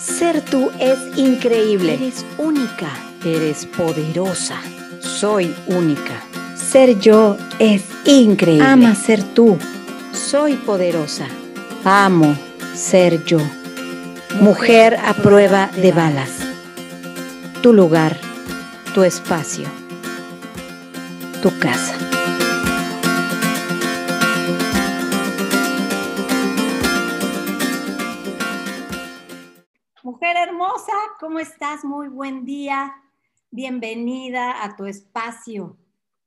Ser tú es increíble. Eres única. Eres poderosa. Soy única. Ser yo es increíble. Ama ser tú. Soy poderosa. Amo ser yo. Mujer a prueba de balas. Tu lugar, tu espacio, tu casa. ¿Cómo estás? Muy buen día. Bienvenida a tu espacio,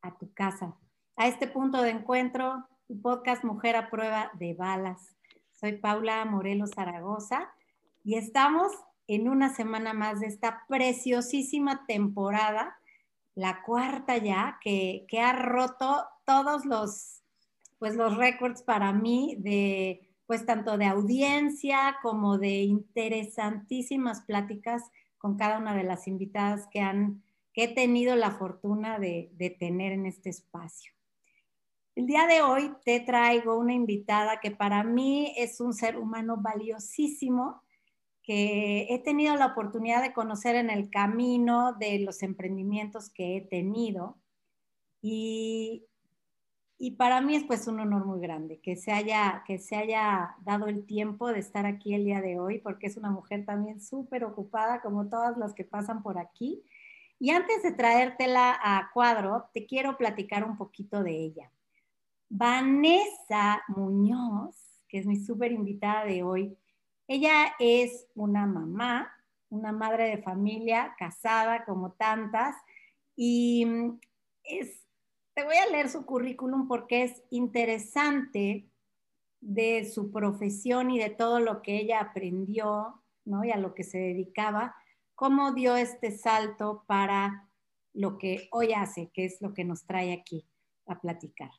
a tu casa, a este punto de encuentro, tu podcast Mujer a prueba de balas. Soy Paula Morelos Zaragoza y estamos en una semana más de esta preciosísima temporada, la cuarta ya, que, que ha roto todos los, pues los récords para mí de pues tanto de audiencia como de interesantísimas pláticas con cada una de las invitadas que, han, que he tenido la fortuna de, de tener en este espacio. El día de hoy te traigo una invitada que para mí es un ser humano valiosísimo, que he tenido la oportunidad de conocer en el camino de los emprendimientos que he tenido. Y y para mí es pues un honor muy grande que se, haya, que se haya dado el tiempo de estar aquí el día de hoy, porque es una mujer también súper ocupada como todas las que pasan por aquí. Y antes de traértela a cuadro, te quiero platicar un poquito de ella. Vanessa Muñoz, que es mi súper invitada de hoy, ella es una mamá, una madre de familia, casada como tantas, y es te voy a leer su currículum porque es interesante de su profesión y de todo lo que ella aprendió, ¿no? Y a lo que se dedicaba, cómo dio este salto para lo que hoy hace, que es lo que nos trae aquí a platicar.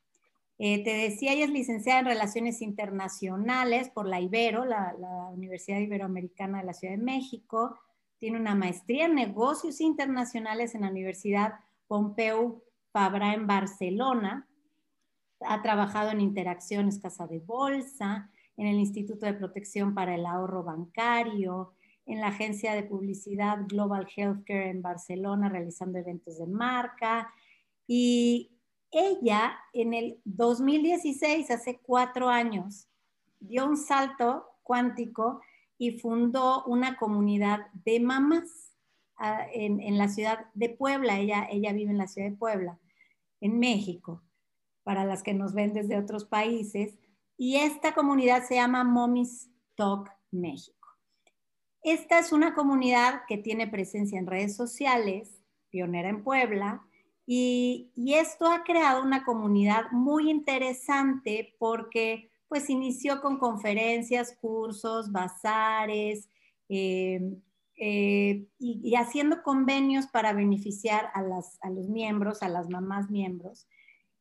Eh, te decía, ella es licenciada en Relaciones Internacionales por la Ibero, la, la Universidad Iberoamericana de la Ciudad de México. Tiene una maestría en Negocios Internacionales en la Universidad Pompeu Fabra en Barcelona. Ha trabajado en Interacciones Casa de Bolsa, en el Instituto de Protección para el Ahorro Bancario, en la agencia de publicidad Global Healthcare en Barcelona, realizando eventos de marca. Y ella en el 2016, hace cuatro años, dio un salto cuántico y fundó una comunidad de mamás ah, en, en, la ciudad de Puebla. Ella, ella vive en la ciudad de Puebla en México, para las que nos ven desde otros países. Y esta comunidad se llama Mommy's Talk México. Esta es una comunidad que tiene presencia en redes sociales, pionera en Puebla, y, esto ha creado una comunidad muy interesante porque pues inició con conferencias, cursos, bazares, eh, eh, y, haciendo convenios para beneficiar a, las, a los miembros, a las mamás miembros.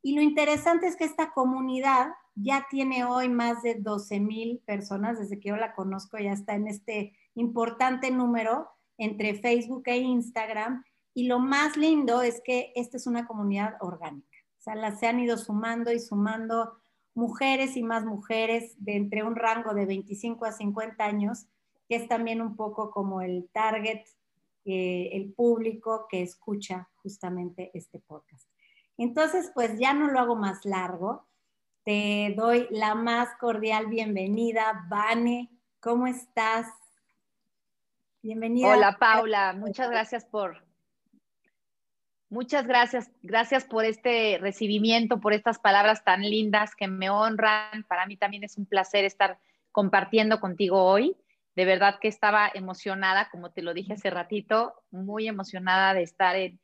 Y lo interesante es que esta comunidad ya tiene hoy más de 12 mil personas, desde que yo la conozco, ya está en este importante número entre Facebook e Instagram. Y lo más lindo es que esta es una comunidad orgánica. O sea, las se han ido sumando y sumando mujeres y más mujeres de entre un rango de 25 a 50 años que es también un poco como el target, eh, el público que escucha justamente este podcast. Entonces, pues ya no lo hago más largo. Te doy la más cordial bienvenida. Vane, ¿cómo estás? Bienvenida. Hola, Paula. Muchas gracias por, Muchas gracias, gracias por este recibimiento, por estas palabras tan lindas que me honran. Para mí también es un placer estar compartiendo contigo hoy de verdad que estaba emocionada, como te lo dije hace ratito, muy emocionada de estar en,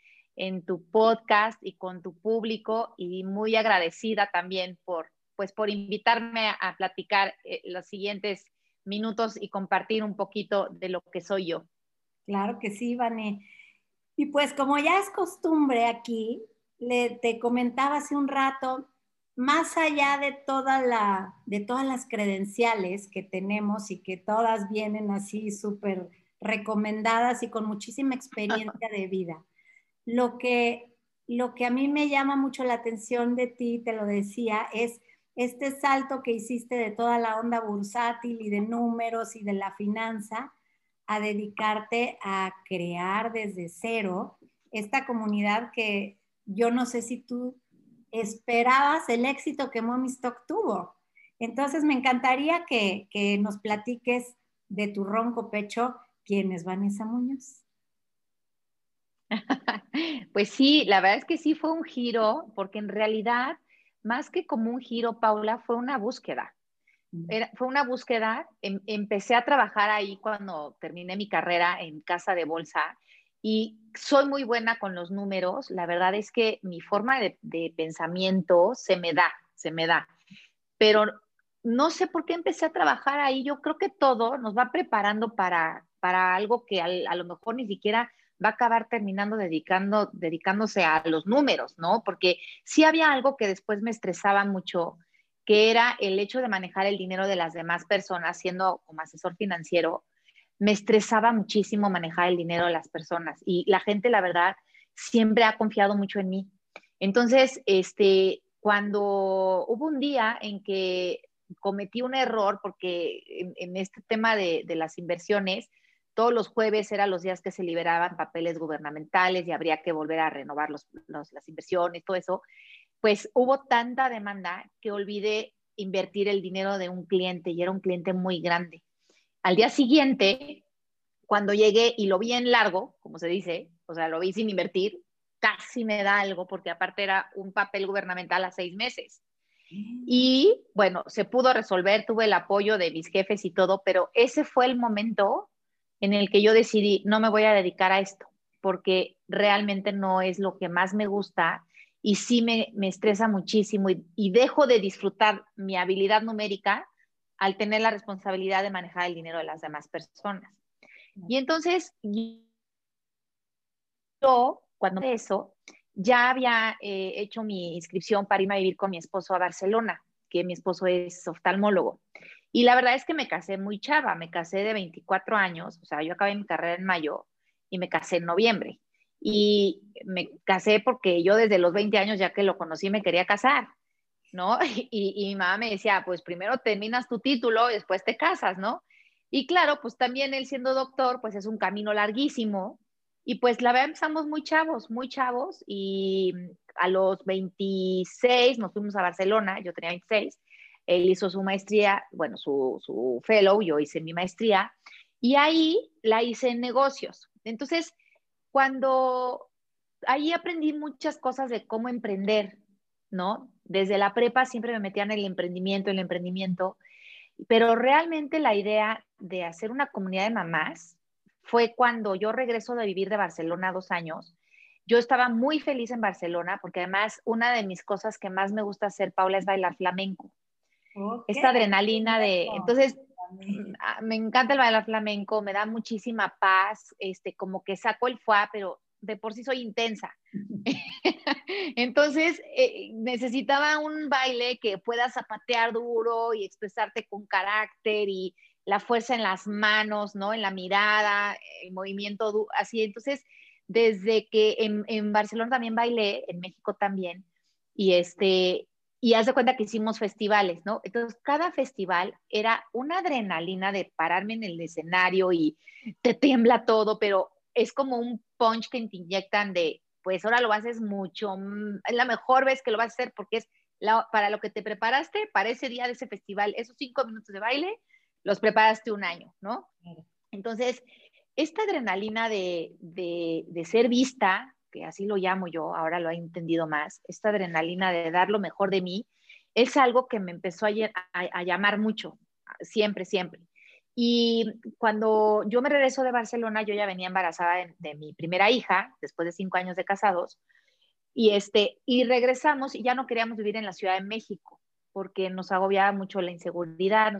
tu podcast y con tu público y muy agradecida también por, pues, por invitarme a platicar eh, los siguientes minutos y compartir un poquito de lo que soy yo. Claro que sí, Vane. Y pues como ya es costumbre aquí, le, te comentaba hace un rato, más allá de, toda la, de todas las credenciales que tenemos y que todas vienen así súper recomendadas y con muchísima experiencia de vida, lo que, lo que a mí me llama mucho la atención de ti, te lo decía, es este salto que hiciste de toda la onda bursátil y de números y de la finanza a dedicarte a crear desde cero esta comunidad que yo no sé si tú esperabas el éxito que Mommy Stock tuvo. Entonces me encantaría que, que nos platiques de tu ronco pecho. ¿Quién es Vanessa Muñoz? Pues sí, la verdad es que sí fue un giro, porque en realidad, más que como un giro, Paula, fue una búsqueda. fue una búsqueda, em, empecé a trabajar ahí cuando terminé mi carrera en casa de bolsa y soy muy buena con los números. La verdad es que mi forma de, pensamiento se me da, se me da. Pero no sé por qué empecé a trabajar ahí. Yo creo que todo nos va preparando para, para algo que a lo mejor ni siquiera va a acabar terminando dedicando, dedicándose a los números, ¿no? Porque sí había algo que después me estresaba mucho, que era el hecho de manejar el dinero de las demás personas, siendo como asesor financiero, me estresaba muchísimo manejar el dinero de las personas y la gente, la verdad, siempre ha confiado mucho en mí. Entonces, este, cuando hubo un día en que cometí un error, porque en, este tema de, las inversiones, todos los jueves eran los días que se liberaban papeles gubernamentales y habría que volver a renovar las inversiones, todo eso, pues hubo tanta demanda que olvidé invertir el dinero de un cliente y era un cliente muy grande. Al día siguiente, cuando llegué y lo vi en largo, como se dice, o sea, lo vi sin invertir, casi me da algo porque aparte era un papel gubernamental a seis meses. Y bueno, se pudo resolver, tuve el apoyo de mis jefes y todo, pero ese fue el momento en el que yo decidí, no me voy a dedicar a esto, porque realmente no es lo que más me gusta y sí me, estresa muchísimo y, dejo de disfrutar mi habilidad numérica al tener la responsabilidad de manejar el dinero de las demás personas. Y entonces, yo, cuando eso, ya había eh, hecho mi inscripción para irme a vivir con mi esposo a Barcelona, que mi esposo es oftalmólogo. Y la verdad es que me casé muy chava, me casé de 24 años, o sea, yo acabé mi carrera en mayo y me casé en noviembre. Y me casé porque yo desde los 20 años, ya que lo conocí, me quería casar, ¿no? Y, mi mamá me decía, pues primero terminas tu título y después te casas, ¿no? Y claro, pues también él siendo doctor, pues es un camino larguísimo. Y pues la verdad empezamos muy chavos, muy chavos. Y a los 26 nos fuimos a Barcelona, yo tenía 26 él hizo su maestría, bueno, su, su fellow, yo hice mi maestría, y ahí la hice en negocios. Entonces, cuando ahí aprendí muchas cosas de cómo emprender, ¿no? Desde la prepa siempre me metía en el emprendimiento, el emprendimiento, pero realmente la idea de hacer una comunidad de mamás fue cuando yo regreso de vivir de Barcelona dos años. Yo estaba muy feliz en Barcelona porque además una de mis cosas que más me gusta hacer, Paula, es bailar flamenco. Esta adrenalina de, entonces, ah, me encanta el bailar flamenco, me da muchísima paz, este, como que saco el fuá, pero de por sí soy intensa. Entonces, eh, necesitaba un baile que pueda zapatear duro y expresarte con carácter y la fuerza en las manos, ¿no? En la mirada, el movimiento así. Entonces, desde que en, en Barcelona también bailé, en México también, y este, y haz de cuenta que hicimos festivales, ¿no? Entonces, cada festival era una adrenalina de pararme en el escenario y te tiembla todo, pero es como un punch que te inyectan de, pues ahora lo haces mucho, mm, es la mejor vez que lo vas a hacer porque es para lo que te preparaste para ese día de ese festival, esos cinco minutos de baile, los preparaste un año, ¿no? Entonces, esta adrenalina de, de, de ser vista, que así lo llamo yo, ahora lo he entendido más, esta adrenalina de dar lo mejor de mí, es algo que me empezó a, llamar mucho, siempre, siempre. Y cuando yo me regreso de Barcelona, yo ya venía embarazada de, mi primera hija, después de cinco años de casados, y, este, y regresamos y ya no queríamos vivir en la Ciudad de México, porque nos agobiaba mucho la inseguridad,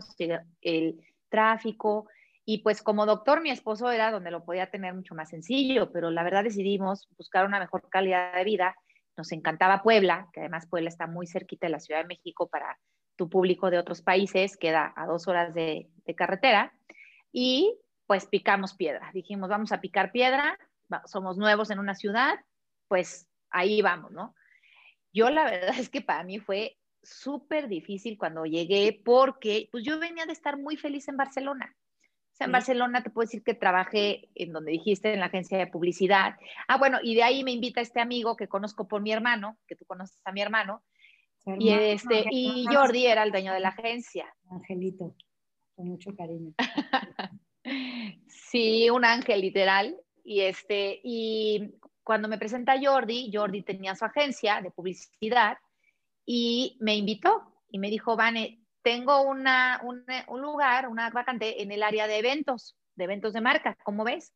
el tráfico, y pues como doctor, mi esposo era donde lo podía tener mucho más sencillo, pero la verdad decidimos buscar una mejor calidad de vida. Nos encantaba Puebla, que además Puebla está muy cerquita de la Ciudad de México para tu público de otros países, queda a dos horas de, carretera. Y pues picamos piedra. Dijimos, vamos a picar piedra, somos nuevos en una ciudad, pues ahí vamos, ¿no? Yo la verdad es que para mí fue súper difícil cuando llegué porque pues yo venía de estar muy feliz en Barcelona en Barcelona te puedo decir que trabajé en donde dijiste, en la agencia de publicidad. Ah, bueno, y de ahí me invita este amigo que conozco por mi hermano, que tú conoces a mi hermano, y, este, y Jordi era el dueño de la agencia. Angelito, con mucho cariño. sí, un ángel literal. Y, este, y cuando me presenta Jordi, Jordi tenía su agencia de publicidad y me invitó y me dijo, Vane, tengo una, un, un lugar, una vacante en el área de eventos, de eventos de marca, ¿cómo ves?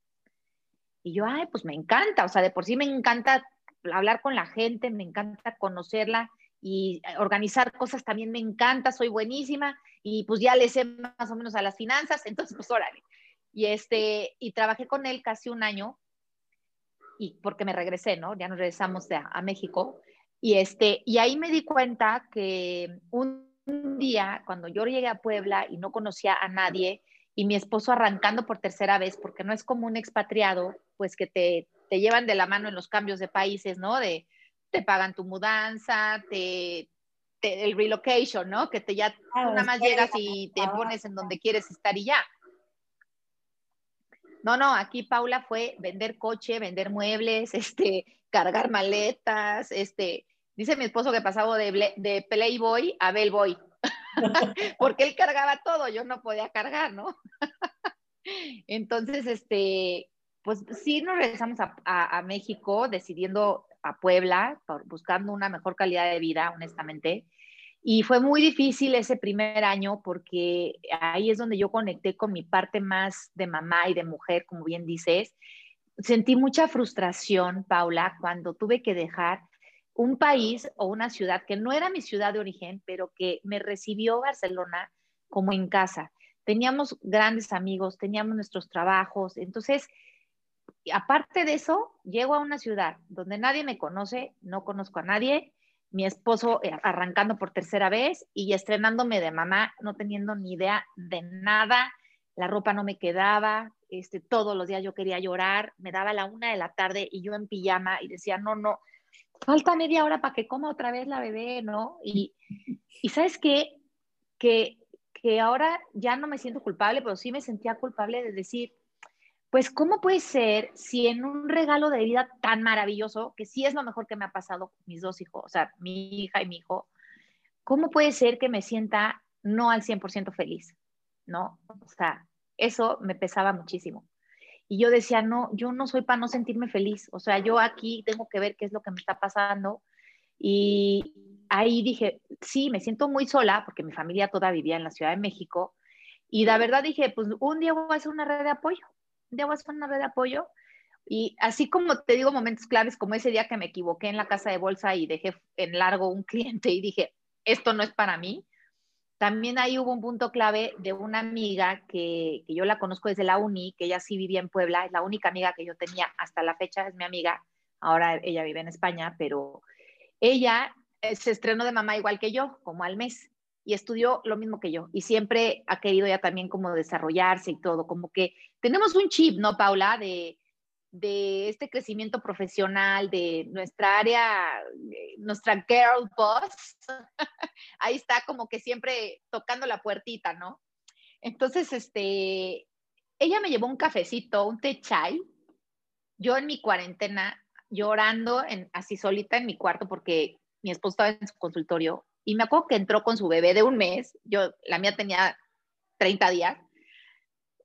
Y yo, ay, pues me encanta, o sea, de por sí me encanta hablar con la gente, me encanta conocerla y organizar cosas también me encanta, soy buenísima y pues ya le sé más o menos a las finanzas, entonces pues órale. Y este, y trabajé con él casi un año y porque me regresé, ¿no? Ya nos regresamos a, México y este, y ahí me di cuenta que un un día, cuando yo llegué a Puebla y no conocía a nadie, y mi esposo arrancando por tercera vez, porque no es como un expatriado, pues que te, te llevan de la mano en los cambios de países, ¿no? De te pagan tu mudanza, te, el relocation, ¿no? Que te ya nada más llegas y te pones en donde quieres estar y ya. No, no, aquí Paula fue vender coche, vender muebles, este, cargar maletas, este, Dice mi esposo que pasaba de, de Playboy a Bellboy, porque él cargaba todo, yo no podía cargar, ¿no? Entonces, este, pues sí nos regresamos a, a, México decidiendo a Puebla, buscando una mejor calidad de vida, honestamente. Y fue muy difícil ese primer año porque ahí es donde yo conecté con mi parte más de mamá y de mujer, como bien dices. Sentí mucha frustración, Paula, cuando tuve que dejar un país o una ciudad que no era mi ciudad de origen, pero que me recibió Barcelona como en casa. Teníamos grandes amigos, teníamos nuestros trabajos, entonces, aparte de eso, llego a una ciudad donde nadie me conoce, no conozco a nadie, mi esposo eh, arrancando por tercera vez y estrenándome de mamá, no teniendo ni idea de nada, la ropa no me quedaba, este, todos los días yo quería llorar, me daba la una de la tarde y yo en pijama y decía, no, no, falta media hora para que coma otra vez la bebé, ¿no? Y, y sabes qué? Que, que ahora ya no me siento culpable, pero sí me sentía culpable de decir, pues, ¿cómo puede ser si en un regalo de vida tan maravilloso, que sí es lo mejor que me ha pasado con mis dos hijos, o sea, mi hija y mi hijo, ¿cómo puede ser que me sienta no al 100% feliz? ¿No? O sea, eso me pesaba muchísimo. Y yo decía, no, yo no soy para no sentirme feliz. O sea, yo aquí tengo que ver qué es lo que me está pasando. Y ahí dije, sí, me siento muy sola porque mi familia toda vivía en la Ciudad de México. Y la verdad dije, pues un día voy a hacer una red de apoyo. Un día voy a hacer una red de apoyo. Y así como te digo momentos claves, como ese día que me equivoqué en la casa de bolsa y dejé en largo un cliente y dije, esto no es para mí, también ahí hubo un punto clave de una amiga que, que, yo la conozco desde la uni, que ella sí vivía en Puebla, es la única amiga que yo tenía hasta la fecha, es mi amiga, ahora ella vive en España, pero ella eh, se estrenó de mamá igual que yo, como al mes, y estudió lo mismo que yo, y siempre ha querido ya también como desarrollarse y todo, como que tenemos un chip, ¿no, Paula? De, de este crecimiento profesional, de nuestra área, eh, nuestra girl boss, ahí está como que siempre tocando la puertita, ¿no? Entonces, este, ella me llevó un cafecito, un té chai, yo en mi cuarentena llorando en, así solita en mi cuarto porque mi esposo estaba en su consultorio y me acuerdo que entró con su bebé de un mes, yo, la mía tenía 30 días,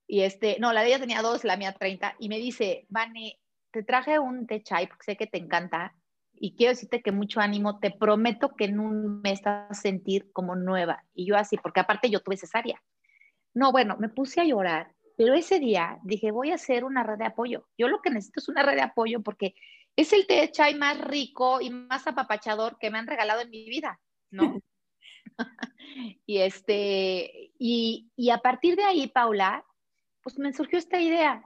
y este, no, la de ella tenía dos, la mía 30, y me dice, Vane, te traje un té chai porque sé que te encanta y quiero decirte que mucho ánimo, te prometo que en un mes vas a sentir como nueva. Y yo así, porque aparte yo tuve cesárea. No, bueno, me puse a llorar, pero ese día dije, voy a hacer una red de apoyo. Yo lo que necesito es una red de apoyo porque es el té chai más rico y más apapachador que me han regalado en mi vida, ¿no? y este, y, y a partir de ahí, Paula, pues me surgió esta idea.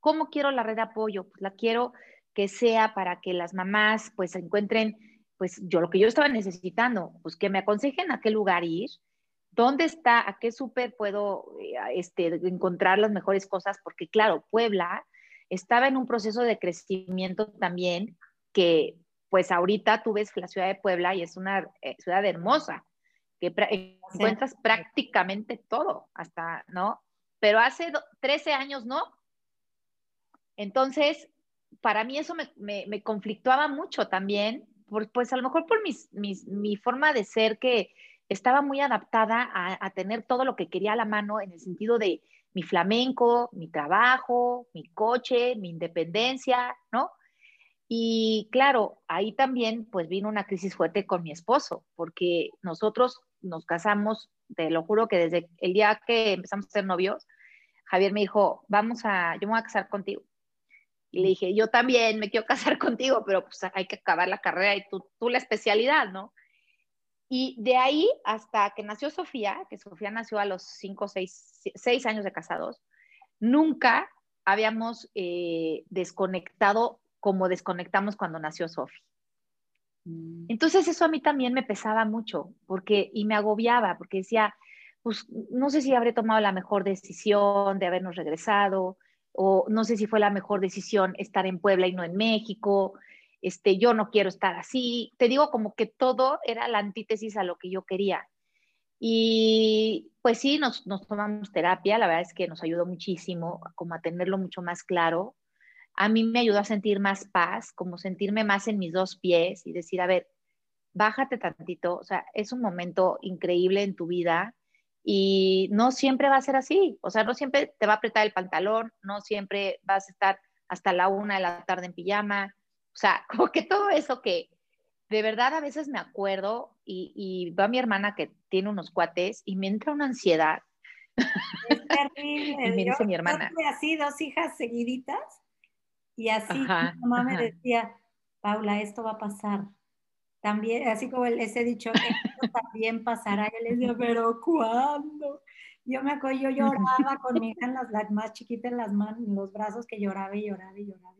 ¿Cómo quiero la red de apoyo? Pues la quiero que sea para que las mamás pues encuentren, pues yo lo que yo estaba necesitando, pues que me aconsejen a qué lugar ir, dónde está, a qué súper puedo eh, este, encontrar las mejores cosas, porque claro, Puebla estaba en un proceso de crecimiento también que pues ahorita tú ves la ciudad de Puebla y es una eh, ciudad hermosa, que encuentras prácticamente todo, hasta, ¿no? pero hace 13 años no. Entonces, para mí eso me, conflictuaba mucho también, pues a lo mejor por mi forma de ser que estaba muy adaptada a, tener todo lo que quería a la mano en el sentido de mi flamenco, mi trabajo, mi coche, mi independencia, ¿no? Y claro, ahí también pues vino una crisis fuerte con mi esposo, porque nosotros nos casamos, te lo juro que desde el día que empezamos a ser novios, Javier me dijo, vamos a, yo me voy a casar contigo. Y le dije, yo también me quiero casar contigo, pero pues hay que acabar la carrera y tú, tú la especialidad, ¿no? Y de ahí hasta que nació Sofía, que Sofía nació a los cinco, seis, seis años de casados, nunca habíamos eh, desconectado como desconectamos cuando nació Sofía. Mm. Entonces eso a mí también me pesaba mucho porque y me agobiaba porque decía, pues no sé si habré tomado la mejor decisión de habernos regresado o no sé si fue la mejor decisión estar en Puebla y no en México este, yo no quiero estar así. Te digo como que todo era la antítesis a lo que yo quería. Y pues sí, nos, tomamos terapia, la verdad es que nos ayudó muchísimo como a tenerlo mucho más claro. A mí me ayudó a sentir más paz, como sentirme más en mis dos pies y decir, a ver, bájate tantito, o sea, es un momento increíble en tu vida y no siempre va a ser así, o sea, no siempre te va a apretar el pantalón, no siempre vas a estar hasta la una de la tarde en pijama, o sea, como que todo eso que de verdad a veces me acuerdo y, va mi hermana que tiene unos cuates y me entra una ansiedad. Es terrible. me dice mi hermana. Así dos hijas seguiditas y así mi mamá me decía, Paula, esto va a pasar. También, así como les he dicho, esto también pasará. Yo les digo, pero ¿cuándo? Yo me acuerdo, yo lloraba con mi hija en las, más chiquitas en las manos, en los brazos, que lloraba y lloraba y lloraba.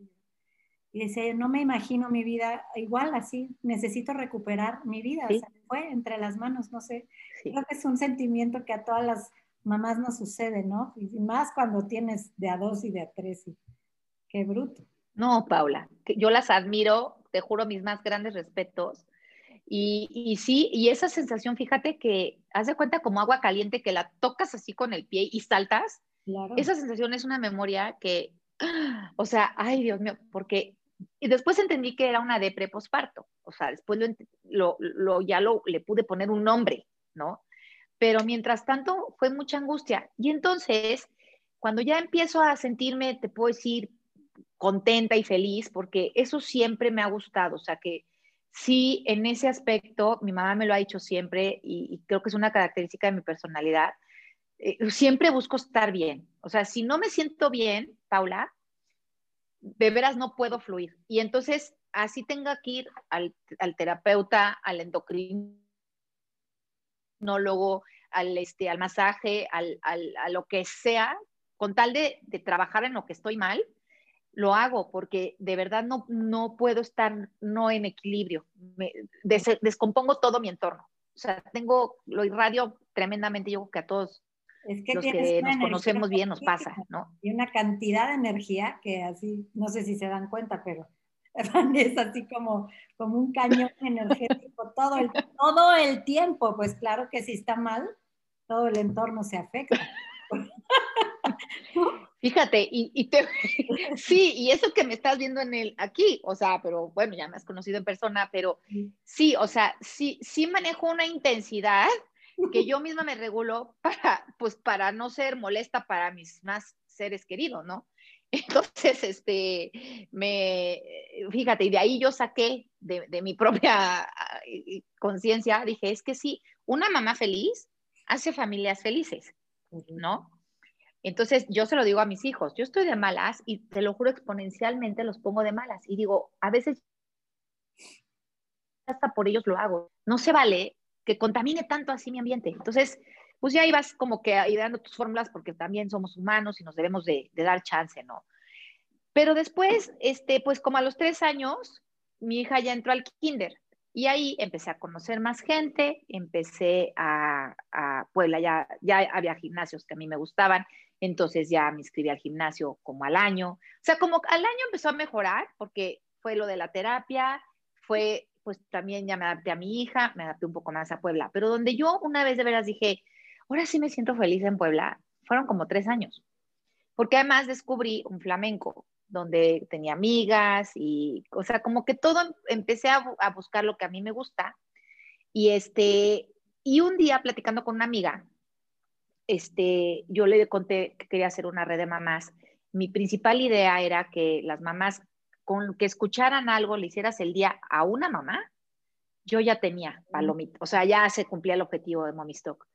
Y decía, no me imagino mi vida igual así, necesito recuperar mi vida, se fue entre las manos, no sé. Creo que es un sentimiento que a todas las mamás nos sucede, ¿no? Y más cuando tienes de a dos y de a tres, y qué bruto. No, Paula, yo las admiro, te juro mis más grandes respetos. Y, y, sí, y esa sensación, fíjate que haz de cuenta como agua caliente que la tocas así con el pie y saltas. Claro. Esa sensación es una memoria que, o sea, ay Dios mío, porque y después entendí que era una depre posparto, o sea, después lo, lo, ya lo, le pude poner un nombre, ¿no? Pero mientras tanto fue mucha angustia. Y entonces, cuando ya empiezo a sentirme, te puedo decir, contenta y feliz, porque eso siempre me ha gustado, o sea, que sí, en ese aspecto, mi mamá me lo ha dicho siempre y, creo que es una característica de mi personalidad, eh, siempre busco estar bien. O sea, si no me siento bien, Paula, de veras no puedo fluir. Y entonces, así tenga que ir al, terapeuta, al endocrinólogo, al, este, al masaje, al, a lo que sea, con tal de, trabajar en lo que estoy mal, lo hago porque de verdad no, no puedo estar no en equilibrio. Me, descompongo todo mi entorno. O sea, tengo, lo irradio tremendamente, yo creo que a todos es que los que nos conocemos bien nos pasa, ¿no? Y una cantidad de energía que así, no sé si se dan cuenta, pero es así como, como un cañón energético todo el, todo el tiempo. Pues claro que si está mal, todo el entorno se afecta. Fíjate, y, te, sí, y eso que me estás viendo en el aquí, o sea, pero bueno, ya me has conocido en persona, pero sí, o sea, sí, sí manejo una intensidad que yo misma me regulo para, pues, para no ser molesta para mis más seres queridos, ¿no? Entonces, este, me, fíjate, y de ahí yo saqué de, de mi propia conciencia, dije, es que sí, una mamá feliz hace familias felices, ¿no? Entonces, yo se lo digo a mis hijos, yo estoy de malas y te lo juro exponencialmente los pongo de malas y digo, a veces hasta por ellos lo hago. No se vale que contamine tanto así mi ambiente. Entonces, pues ya ibas como que ideando tus fórmulas porque también somos humanos y nos debemos de, dar chance, ¿no? Pero después, este, pues como a los tres años, mi hija ya entró al kinder y ahí empecé a conocer más gente, empecé a, a Puebla, ya, ya había gimnasios que a mí me gustaban, entonces ya me inscribí al gimnasio como al año. O sea, como al año empezó a mejorar porque fue lo de la terapia, fue pues también ya me adapté a mi hija, me adapté un poco más a Puebla, pero donde yo una vez de veras dije, ahora sí me siento feliz en Puebla, fueron como tres años, porque además descubrí un flamenco donde tenía amigas y, o sea, como que todo empecé a, a buscar lo que a mí me gusta. Y este, y un día platicando con una amiga, este, yo le conté que quería hacer una red de mamás. Mi principal idea era que las mamás, con que escucharan algo, le hicieras el día a una mamá, yo ya tenía palomita, o sea, ya se cumplía el objetivo de Mommy Stock.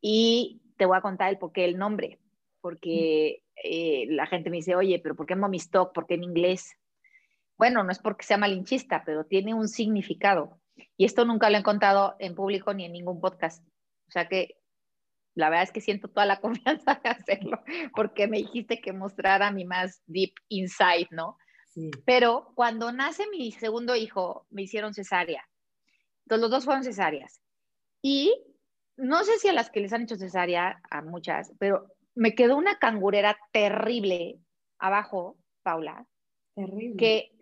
Y te voy a contar el por qué el nombre, porque eh, la gente me dice, oye, pero ¿por qué Mommy Stock? ¿Por qué en inglés? Bueno, no es porque sea malinchista, pero tiene un significado. Y esto nunca lo he contado en público ni en ningún podcast. O sea que la verdad es que siento toda la confianza de hacerlo, porque me dijiste que mostrara mi más deep insight, ¿no? Sí. Pero cuando nace mi segundo hijo, me hicieron cesárea. Entonces los dos fueron cesáreas. Y no sé si a las que les han hecho cesárea, a muchas, pero me quedó una cangurera terrible abajo, Paula. Terrible. Que,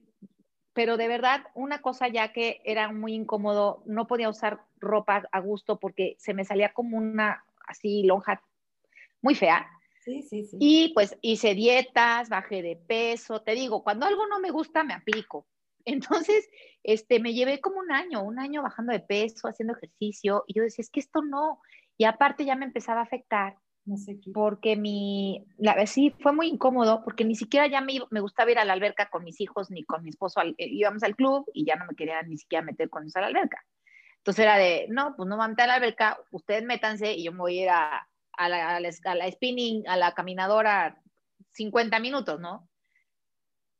pero de verdad, una cosa ya que era muy incómodo, no podía usar ropa a gusto porque se me salía como una así lonja muy fea. Sí, sí, sí. Y pues hice dietas, bajé de peso, te digo, cuando algo no me gusta, me aplico. Entonces, este, me llevé como un año, un año bajando de peso, haciendo ejercicio, y yo decía, es que esto no. Y aparte ya me empezaba a afectar, no sé qué. porque mi, la, sí, fue muy incómodo, porque ni siquiera ya me, me gustaba ir a la alberca con mis hijos ni con mi esposo, eh, íbamos al club y ya no me quería ni siquiera meter con ellos a la alberca. Entonces era de, no, pues no van a a la alberca, ustedes métanse y yo me voy a ir a, a, la, a, la, spinning, a la caminadora 50 minutos, ¿no?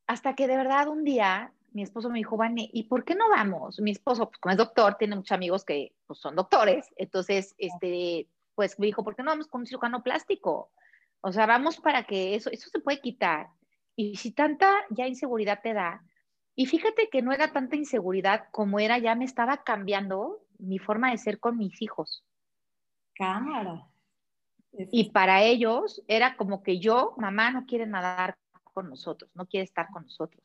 Hasta que de verdad un día mi esposo me dijo, Vane, ¿y por qué no vamos? Mi esposo, pues como es doctor, tiene muchos amigos que pues, son doctores, entonces, este, pues me dijo, ¿por qué no vamos con un cirujano plástico? O sea, vamos para que eso, eso se puede quitar. Y si tanta ya inseguridad te da, y fíjate que no era tanta inseguridad como era, ya me estaba cambiando mi forma de ser con mis hijos. Cámara. Y para ellos era como que yo, mamá, no quiere nadar con nosotros, no quiere estar con nosotros.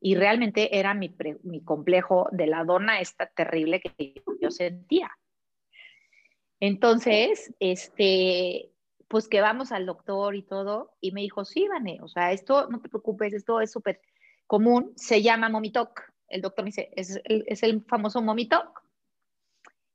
Y realmente era mi, mi complejo de la dona esta terrible que yo sentía. Entonces, este, pues que vamos al doctor y todo, y me dijo, sí, Vane, o sea, esto, no te preocupes, esto es súper común se llama Momitoc. El doctor me dice, es el, es el famoso Momitoc.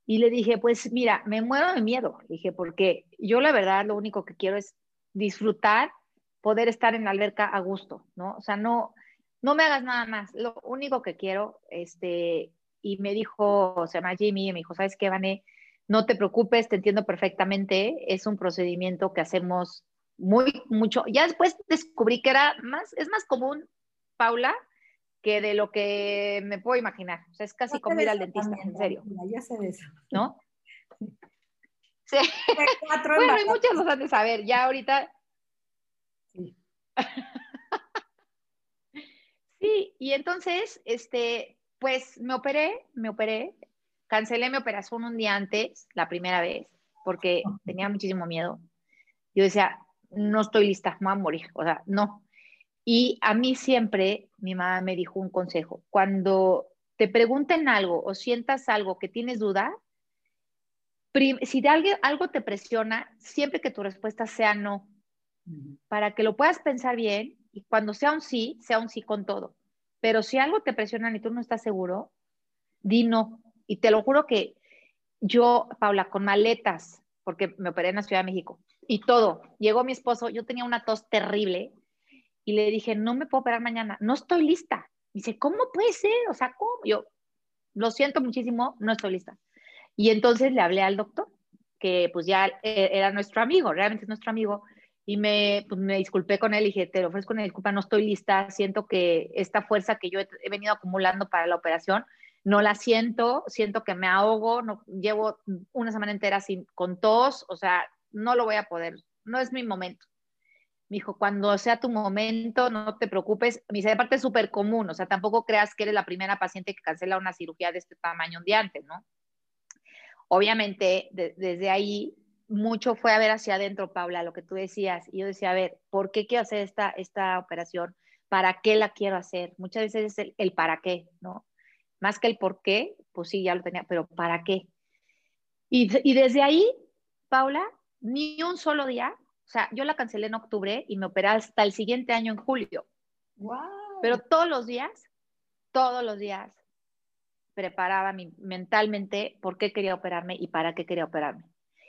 Y le dije, pues mira, me muero de miedo. Dije, porque yo la verdad lo único que quiero es disfrutar, poder estar en la alberca a gusto, ¿no? O sea, no, no me hagas nada más. Lo único que quiero, este, y me dijo, se llama Jimmy, y me dijo, ¿sabes qué, Vané? No te preocupes, te entiendo perfectamente. Es un procedimiento que hacemos muy, mucho. Ya después descubrí que era más, es más común Paula, que de lo que me puedo imaginar. O sea, es casi como ir al dentista, en serio. Ya sé de eso. ¿No? Sí. bueno, hay muchas cosas de saber. Ya ahorita. Sí. sí, y entonces, este, pues me operé, me operé, cancelé mi operación un día antes, la primera vez, porque tenía muchísimo miedo. Yo decía, no estoy lista, me voy a morir. O sea, no, y a mí siempre mi mamá me dijo un consejo, cuando te pregunten algo o sientas algo que tienes duda, si de alguien, algo te presiona, siempre que tu respuesta sea no, para que lo puedas pensar bien y cuando sea un sí, sea un sí con todo. Pero si algo te presiona y tú no estás seguro, di no. Y te lo juro que yo, Paula, con maletas, porque me operé en la Ciudad de México, y todo, llegó mi esposo, yo tenía una tos terrible, y le dije, no me puedo operar mañana, no estoy lista. dice, ¿cómo puede ser? O sea, ¿cómo? Yo, lo siento muchísimo, no estoy lista. Y entonces le hablé al doctor, que pues ya e, era nuestro amigo, realmente es nuestro amigo, y me, pues, me disculpé con él y dije, te lo ofrezco una disculpa, no estoy lista, siento que esta fuerza que yo he, venido acumulando para la operación, no la siento, siento que me ahogo, no, llevo una semana entera sin, con tos, o sea, no lo voy a poder, no es mi momento. Me dijo, cuando sea tu momento, no te preocupes. Me dice, de parte es súper común, o sea, tampoco creas que eres la primera paciente que cancela una cirugía de este tamaño un día antes, ¿no? Obviamente, desde ahí, mucho fue a ver hacia adentro, Paula, lo que tú decías. Y yo decía, a ver, ¿por qué quiero hacer esta, esta operación? ¿Para qué la quiero hacer? Muchas veces es el, el para qué, ¿no? Más que el por qué, pues sí, ya lo tenía, pero ¿para qué? Y, y desde ahí, Paula, ni un solo día. O sea, yo la cancelé en octubre y me operé hasta el siguiente año en julio. Wow. Pero todos los días, todos los días, preparaba mentalmente por qué quería operarme y para qué quería operarme.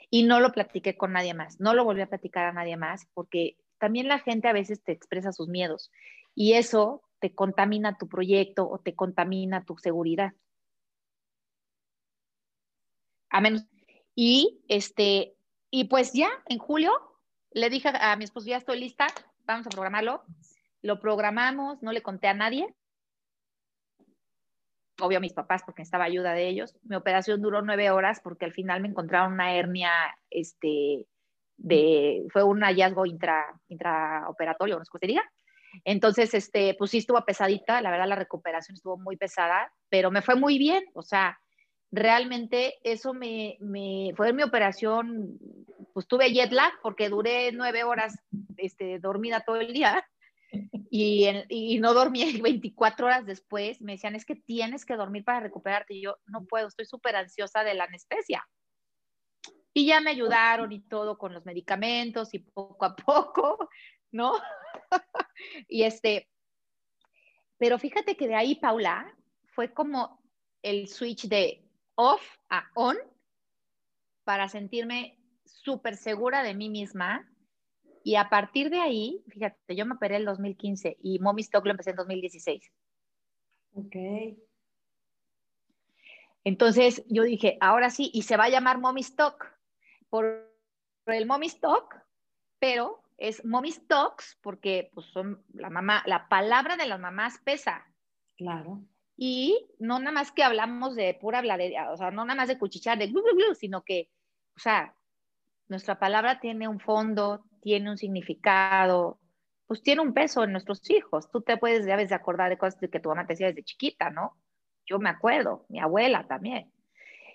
Y no lo platiqué con nadie más, no lo volví a platicar a nadie más porque también la gente a veces te expresa sus miedos y eso te contamina tu proyecto o te contamina tu seguridad. A menos. Y este, y pues ya en julio le dije a mi esposo, ya estoy lista, vamos a programarlo. Lo programamos, no le conté a nadie. Obvio a mis papás porque necesitaba ayuda de ellos. Mi operación duró nueve horas porque al final me encontraron una hernia, este, de, fue un hallazgo intra, intraoperatorio, no sé se diga. Entonces, este, pues sí estuvo pesadita, la verdad la recuperación estuvo muy pesada, pero me fue muy bien, o sea, realmente eso me, me fue mi operación, pues tuve jet lag porque duré nueve horas este, dormida todo el día y, y, no dormí 24 horas después. Me decían, es que tienes que dormir para recuperarte. Y yo, no puedo, estoy súper ansiosa de la anestesia. Y ya me ayudaron y todo con los medicamentos y poco a poco, ¿no? y este, pero fíjate que de ahí, Paula, fue como el switch de off a on para sentirme súper segura de mí misma. Y a partir de ahí, fíjate, yo me operé el 2015 y Mommy Stock lo empecé en 2016. Ok. Entonces yo dije, ahora sí, y se va a llamar Mommy Stock por el Mommy Stock, pero es Mommy Stocks porque pues son la mamá, la palabra de las mamás pesa. Claro. Y no nada más que hablamos de pura habladería, o sea, no nada más de cuchichar, de glu, glu, glu, sino que, o sea, nuestra palabra tiene un fondo, tiene un significado, pues tiene un peso en nuestros hijos. Tú te puedes, debes de acordar de cosas que tu mamá te decía desde chiquita, ¿no? Yo me acuerdo, mi abuela también.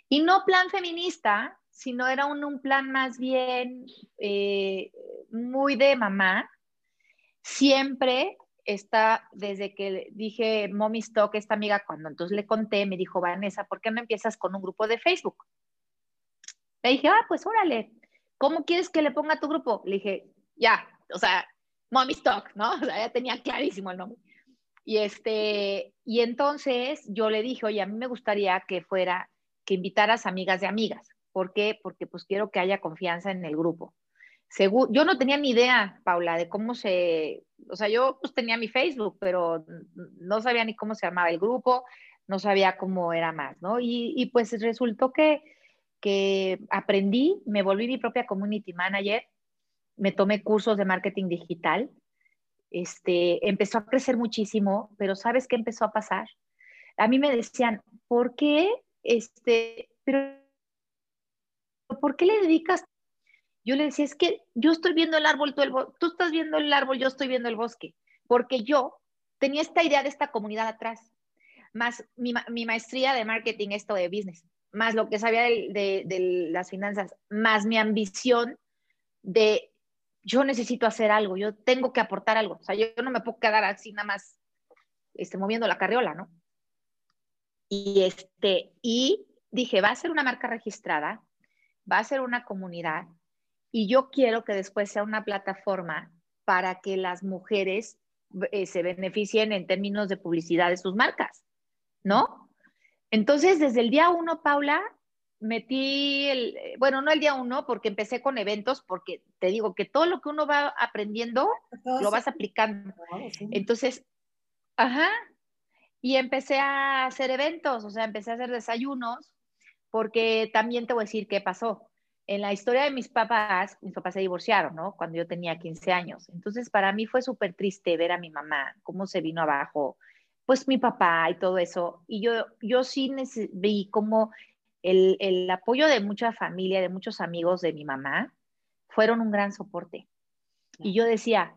Y no plan feminista, sino era un, un plan más bien eh, muy de mamá. Siempre está, desde que dije Mommy Stock, esta amiga, cuando entonces le conté, me dijo, Vanessa, ¿por qué no empiezas con un grupo de Facebook? Le dije, ah, pues órale, ¿cómo quieres que le ponga tu grupo? Le dije, ya, o sea, Mommy Stock, ¿no? O sea, ya tenía clarísimo el nombre. Y este, y entonces yo le dije, oye, a mí me gustaría que fuera, que invitaras amigas de amigas. ¿Por qué? Porque pues quiero que haya confianza en el grupo. yo no tenía ni idea, Paula, de cómo se, o sea, yo pues tenía mi Facebook, pero no sabía ni cómo se llamaba el grupo, no sabía cómo era más, ¿no? Y, pues resultó que, que aprendí, me volví mi propia community manager, me tomé cursos de marketing digital, este, empezó a crecer muchísimo, pero ¿sabes qué empezó a pasar? A mí me decían, ¿por qué? Este, pero ¿por qué le dedicas? Yo le decía, es que yo estoy viendo el árbol, tú, tú estás viendo el árbol, yo estoy viendo el bosque, porque yo tenía esta idea de esta comunidad atrás, más mi, maestría de marketing, esto de business, más lo que sabía de, las finanzas, más mi ambición de yo necesito hacer algo, yo tengo que aportar algo, o sea, yo no me puedo quedar así nada más este, moviendo la carriola, ¿no? Y, este, y dije, va a ser una marca registrada, va a ser una comunidad y yo quiero que después sea una plataforma para que las mujeres eh, se beneficien en términos de publicidad de sus marcas, ¿no? Entonces, desde el día uno, Paula, metí el, bueno, no el día uno, porque empecé con eventos, porque te digo que todo lo que uno va aprendiendo, lo vas aplicando. Entonces, ajá, y empecé a hacer eventos, o sea, empecé a hacer desayunos porque también te voy a decir qué pasó. En la historia de mis papás, mis papás se divorciaron, ¿no? Cuando yo tenía 15 años. Entonces, para mí fue súper triste ver a mi mamá, cómo se vino abajo, pues mi papá y todo eso. Y yo, yo sí vi como el, el apoyo de mucha familia, de muchos amigos de mi mamá, fueron un gran soporte. Y yo decía,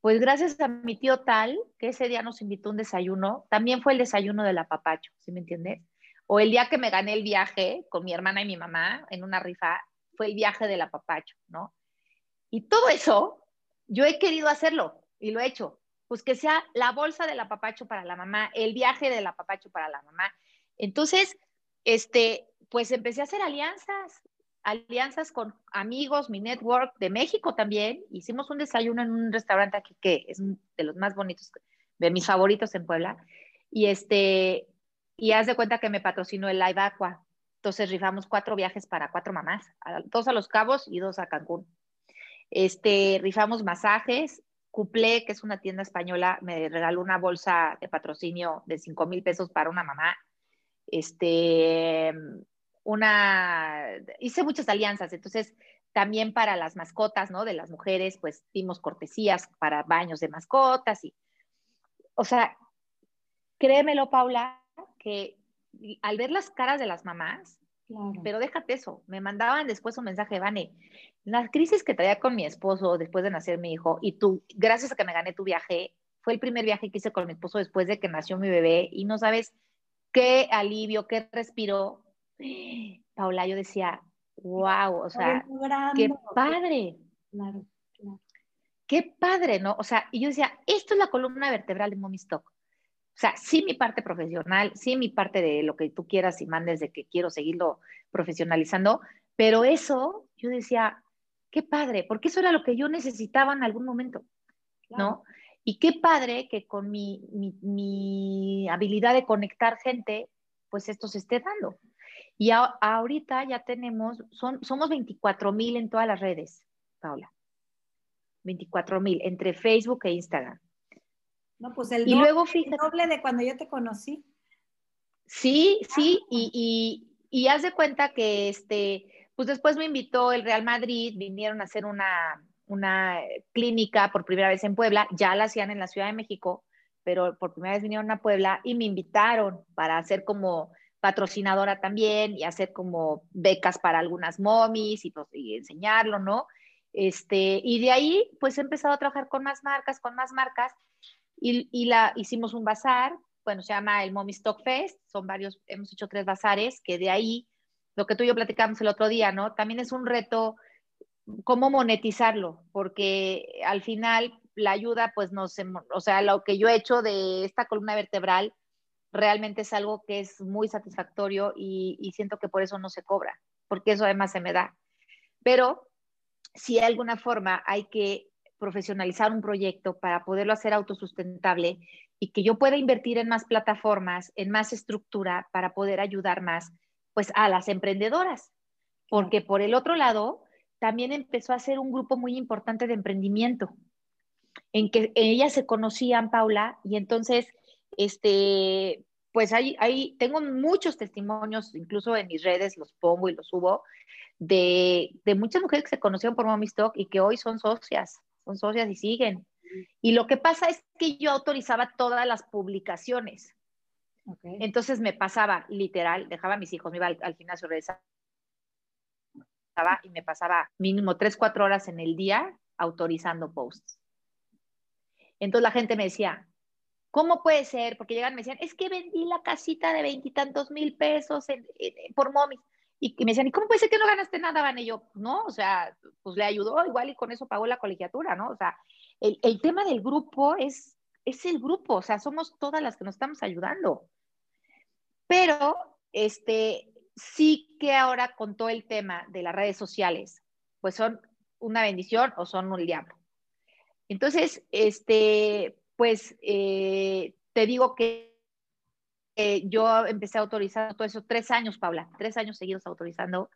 pues gracias a mi tío tal, que ese día nos invitó a un desayuno, también fue el desayuno del apapacho, ¿sí me entiendes? O el día que me gané el viaje con mi hermana y mi mamá en una rifa, fue el viaje del apapacho, ¿no? Y todo eso, yo he querido hacerlo y lo he hecho. Pues que sea la bolsa del apapacho para la mamá, el viaje del apapacho para la mamá. Entonces, este, pues empecé a hacer alianzas alianzas con amigos, mi network de México también. Hicimos un desayuno en un restaurante aquí que es de los más bonitos, de mis favoritos en Puebla. Y este, y haz de cuenta que me patrocinó el Live Aqua. Entonces rifamos cuatro viajes para cuatro mamás, dos a Los Cabos y dos a Cancún. Este, rifamos masajes. Cuplé, que es una tienda española, me regaló una bolsa de patrocinio de cinco mil pesos para una mamá. Este, una, hice muchas alianzas, entonces también para las mascotas, ¿no? De las mujeres, pues dimos cortesías para baños de mascotas y, o sea, créemelo, Paula, que al ver las caras de las mamás, pero déjate eso, me mandaban después un mensaje, Vane, la crisis que traía con mi esposo después de nacer mi hijo y tú, gracias a que me gané tu viaje, fue el primer viaje que hice con mi esposo después de que nació mi bebé y no sabes qué alivio, qué respiro. Paula, yo decía, wow, o sea, qué padre. Claro, claro. Qué padre, ¿no? O sea, y yo decía, esto es la columna vertebral de Mommy Stock. O sea, sí mi parte profesional, sí mi parte de lo que tú quieras y mandes de que quiero seguirlo profesionalizando, pero eso yo decía, qué padre, porque eso era lo que yo necesitaba en algún momento, ¿no? Y qué padre que con mi, mi, habilidad de conectar gente, pues esto se esté dando. Y ahorita ya tenemos, son, somos 24 mil en todas las redes, Paula. 24 mil, entre Facebook e Instagram. No, pues el, doble, luego, doble de cuando yo te conocí. Sí, sí, y, y, haz de cuenta que este, pues después me invitó el Real Madrid, vinieron a hacer una, una clínica por primera vez en Puebla, ya la hacían en la Ciudad de México, pero por primera vez vinieron a Puebla y me invitaron para hacer como patrocinadora también y hacer como becas para algunas momis y, pues, y enseñarlo, ¿no? Este, y de ahí, pues he empezado a trabajar con más marcas, con más marcas, y, la, hicimos un bazar, bueno, se llama el Mommy Stock Fest, son varios, hemos hecho tres bazares, que de ahí, lo que tú y yo platicamos el otro día, ¿no? También es un reto cómo monetizarlo, porque al final la ayuda, pues no sé, o sea, lo que yo he hecho de esta columna vertebral realmente es algo que es muy satisfactorio y, y siento que por eso no se cobra, porque eso además se me da. Pero si de alguna forma hay que profesionalizar un proyecto para poderlo hacer autosustentable y que yo pueda invertir en más plataformas, en más estructura para poder ayudar más pues a las emprendedoras. Porque por el otro lado, también empezó a ser un grupo muy importante de emprendimiento, en que ellas se conocían, Paula, y entonces, este, pues ahí, ahí tengo muchos testimonios, incluso en mis redes los pongo y los subo, de, de muchas mujeres que se conocieron por Mommy Stock y que hoy son socias son socias y siguen. Y lo que pasa es que yo autorizaba todas las publicaciones. Entonces me pasaba literal, dejaba a mis hijos, me iba al, gimnasio, regresaba y me pasaba mínimo tres, cuatro horas en el día autorizando posts. Entonces la gente me decía, ¿cómo puede ser? Porque llegan y me decían, es que vendí la casita de veintitantos mil pesos por momis. Y, me decían, ¿y cómo puede ser que no ganaste nada, Van? Y yo, no, o sea, pues le ayudó igual y con eso pagó la colegiatura, ¿no? O sea, el, el tema del grupo es, es el grupo, o sea, somos todas las que nos estamos ayudando. Pero, este, sí que ahora con todo el tema de las redes sociales, pues son una bendición o son un diablo. Entonces, este, pues eh, te digo que eh, yo empecé a autorizar todo eso tres años, Paula, tres años seguidos autorizando,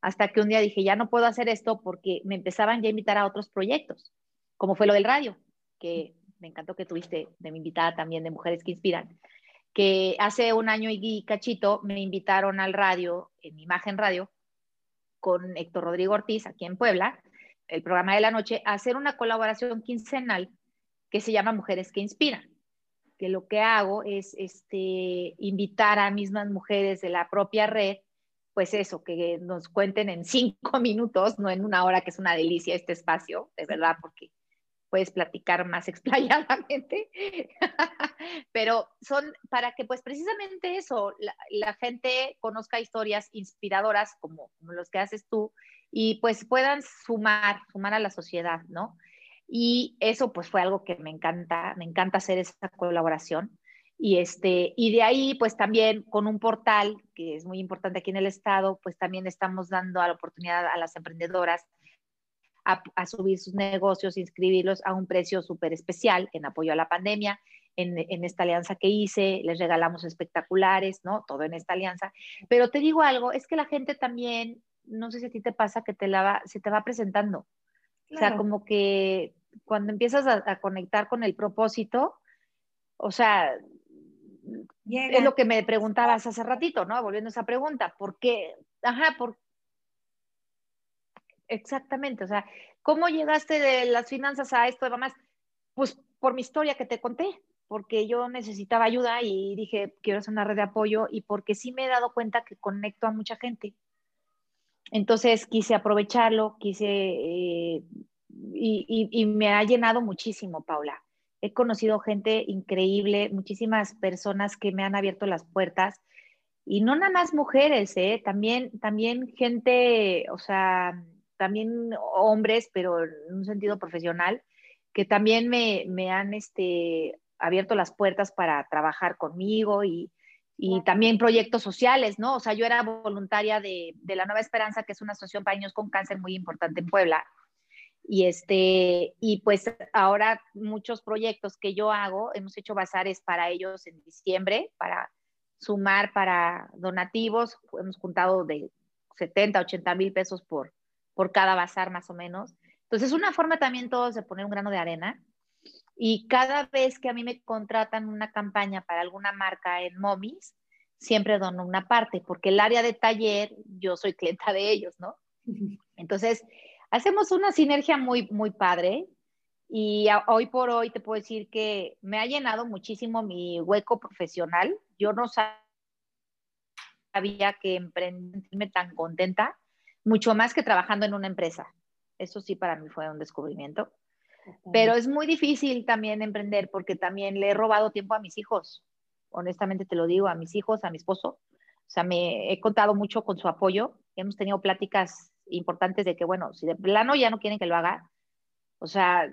hasta que un día dije, ya no puedo hacer esto porque me empezaban ya a invitar a otros proyectos, como fue lo del radio, que me encantó que tuviste de mi invitada también de Mujeres que Inspiran, que hace un año y cachito me invitaron al radio, en Imagen Radio, con Héctor Rodrigo Ortiz, aquí en Puebla, el programa de la noche, a hacer una colaboración quincenal que se llama Mujeres que Inspiran que lo que hago es este, invitar a mismas mujeres de la propia red, pues eso, que nos cuenten en cinco minutos, no en una hora, que es una delicia este espacio, de verdad, porque puedes platicar más explayadamente, pero son para que pues precisamente eso, la, gente conozca historias inspiradoras como, como los que haces tú y pues puedan sumar, sumar a la sociedad, ¿no? Y eso pues fue algo que me encanta, me encanta hacer esa colaboración. Y, este, y de ahí, pues también con un portal, que es muy importante aquí en el estado, pues también estamos dando la oportunidad a las emprendedoras a, subir sus negocios, inscribirlos a un precio súper especial en apoyo a la pandemia. En, en, esta alianza que hice, les regalamos espectaculares, ¿no? Todo en esta alianza. Pero te digo algo, es que la gente también, no sé si a ti te pasa que te la va, se te va presentando. O sea, como que cuando empiezas a, conectar con el propósito, o sea, es lo que me preguntabas hace ratito, ¿no? Volviendo a esa pregunta, ¿por qué? Ajá, ¿por Exactamente, o sea, ¿cómo llegaste de las finanzas a esto de mamás? Pues por mi historia que te conté, porque yo necesitaba ayuda y dije, quiero hacer una red de apoyo y porque sí me he dado cuenta que conecto a mucha gente. Entonces quise aprovecharlo, quise, eh, y, y, me ha llenado muchísimo, Paula. He conocido gente increíble, muchísimas personas que me han abierto las puertas, y no nada más mujeres, ¿eh? también, también gente, o sea, también hombres, pero en un sentido profesional, que también me, me han este, abierto las puertas para trabajar conmigo y, y también proyectos sociales, ¿no? O sea, yo era voluntaria de, de, La Nueva Esperanza, que es una asociación para niños con cáncer muy importante en Puebla. Y, este, y pues ahora muchos proyectos que yo hago, hemos hecho bazares para ellos en diciembre, para sumar para donativos, hemos juntado de 70, 80 mil pesos por, por cada bazar más o menos. Entonces, es una forma también todos de poner un grano de arena. Y cada vez que a mí me contratan una campaña para alguna marca en Momis, siempre dono una parte, porque el área de taller, yo soy clienta de ellos, ¿no? Entonces, hacemos una sinergia muy, muy padre. Y hoy por hoy te puedo decir que me ha llenado muchísimo mi hueco profesional. Yo no sabía que emprenderme tan contenta mucho más que trabajando en una empresa. Eso sí para mí fue un descubrimiento. Pero es muy difícil también emprender porque también le he robado tiempo a mis hijos. Honestamente te lo digo, a mis hijos, a mi esposo. O sea, me he contado mucho con su apoyo. Hemos tenido pláticas importantes de que, bueno, si de plano ya no quieren que lo haga, o sea,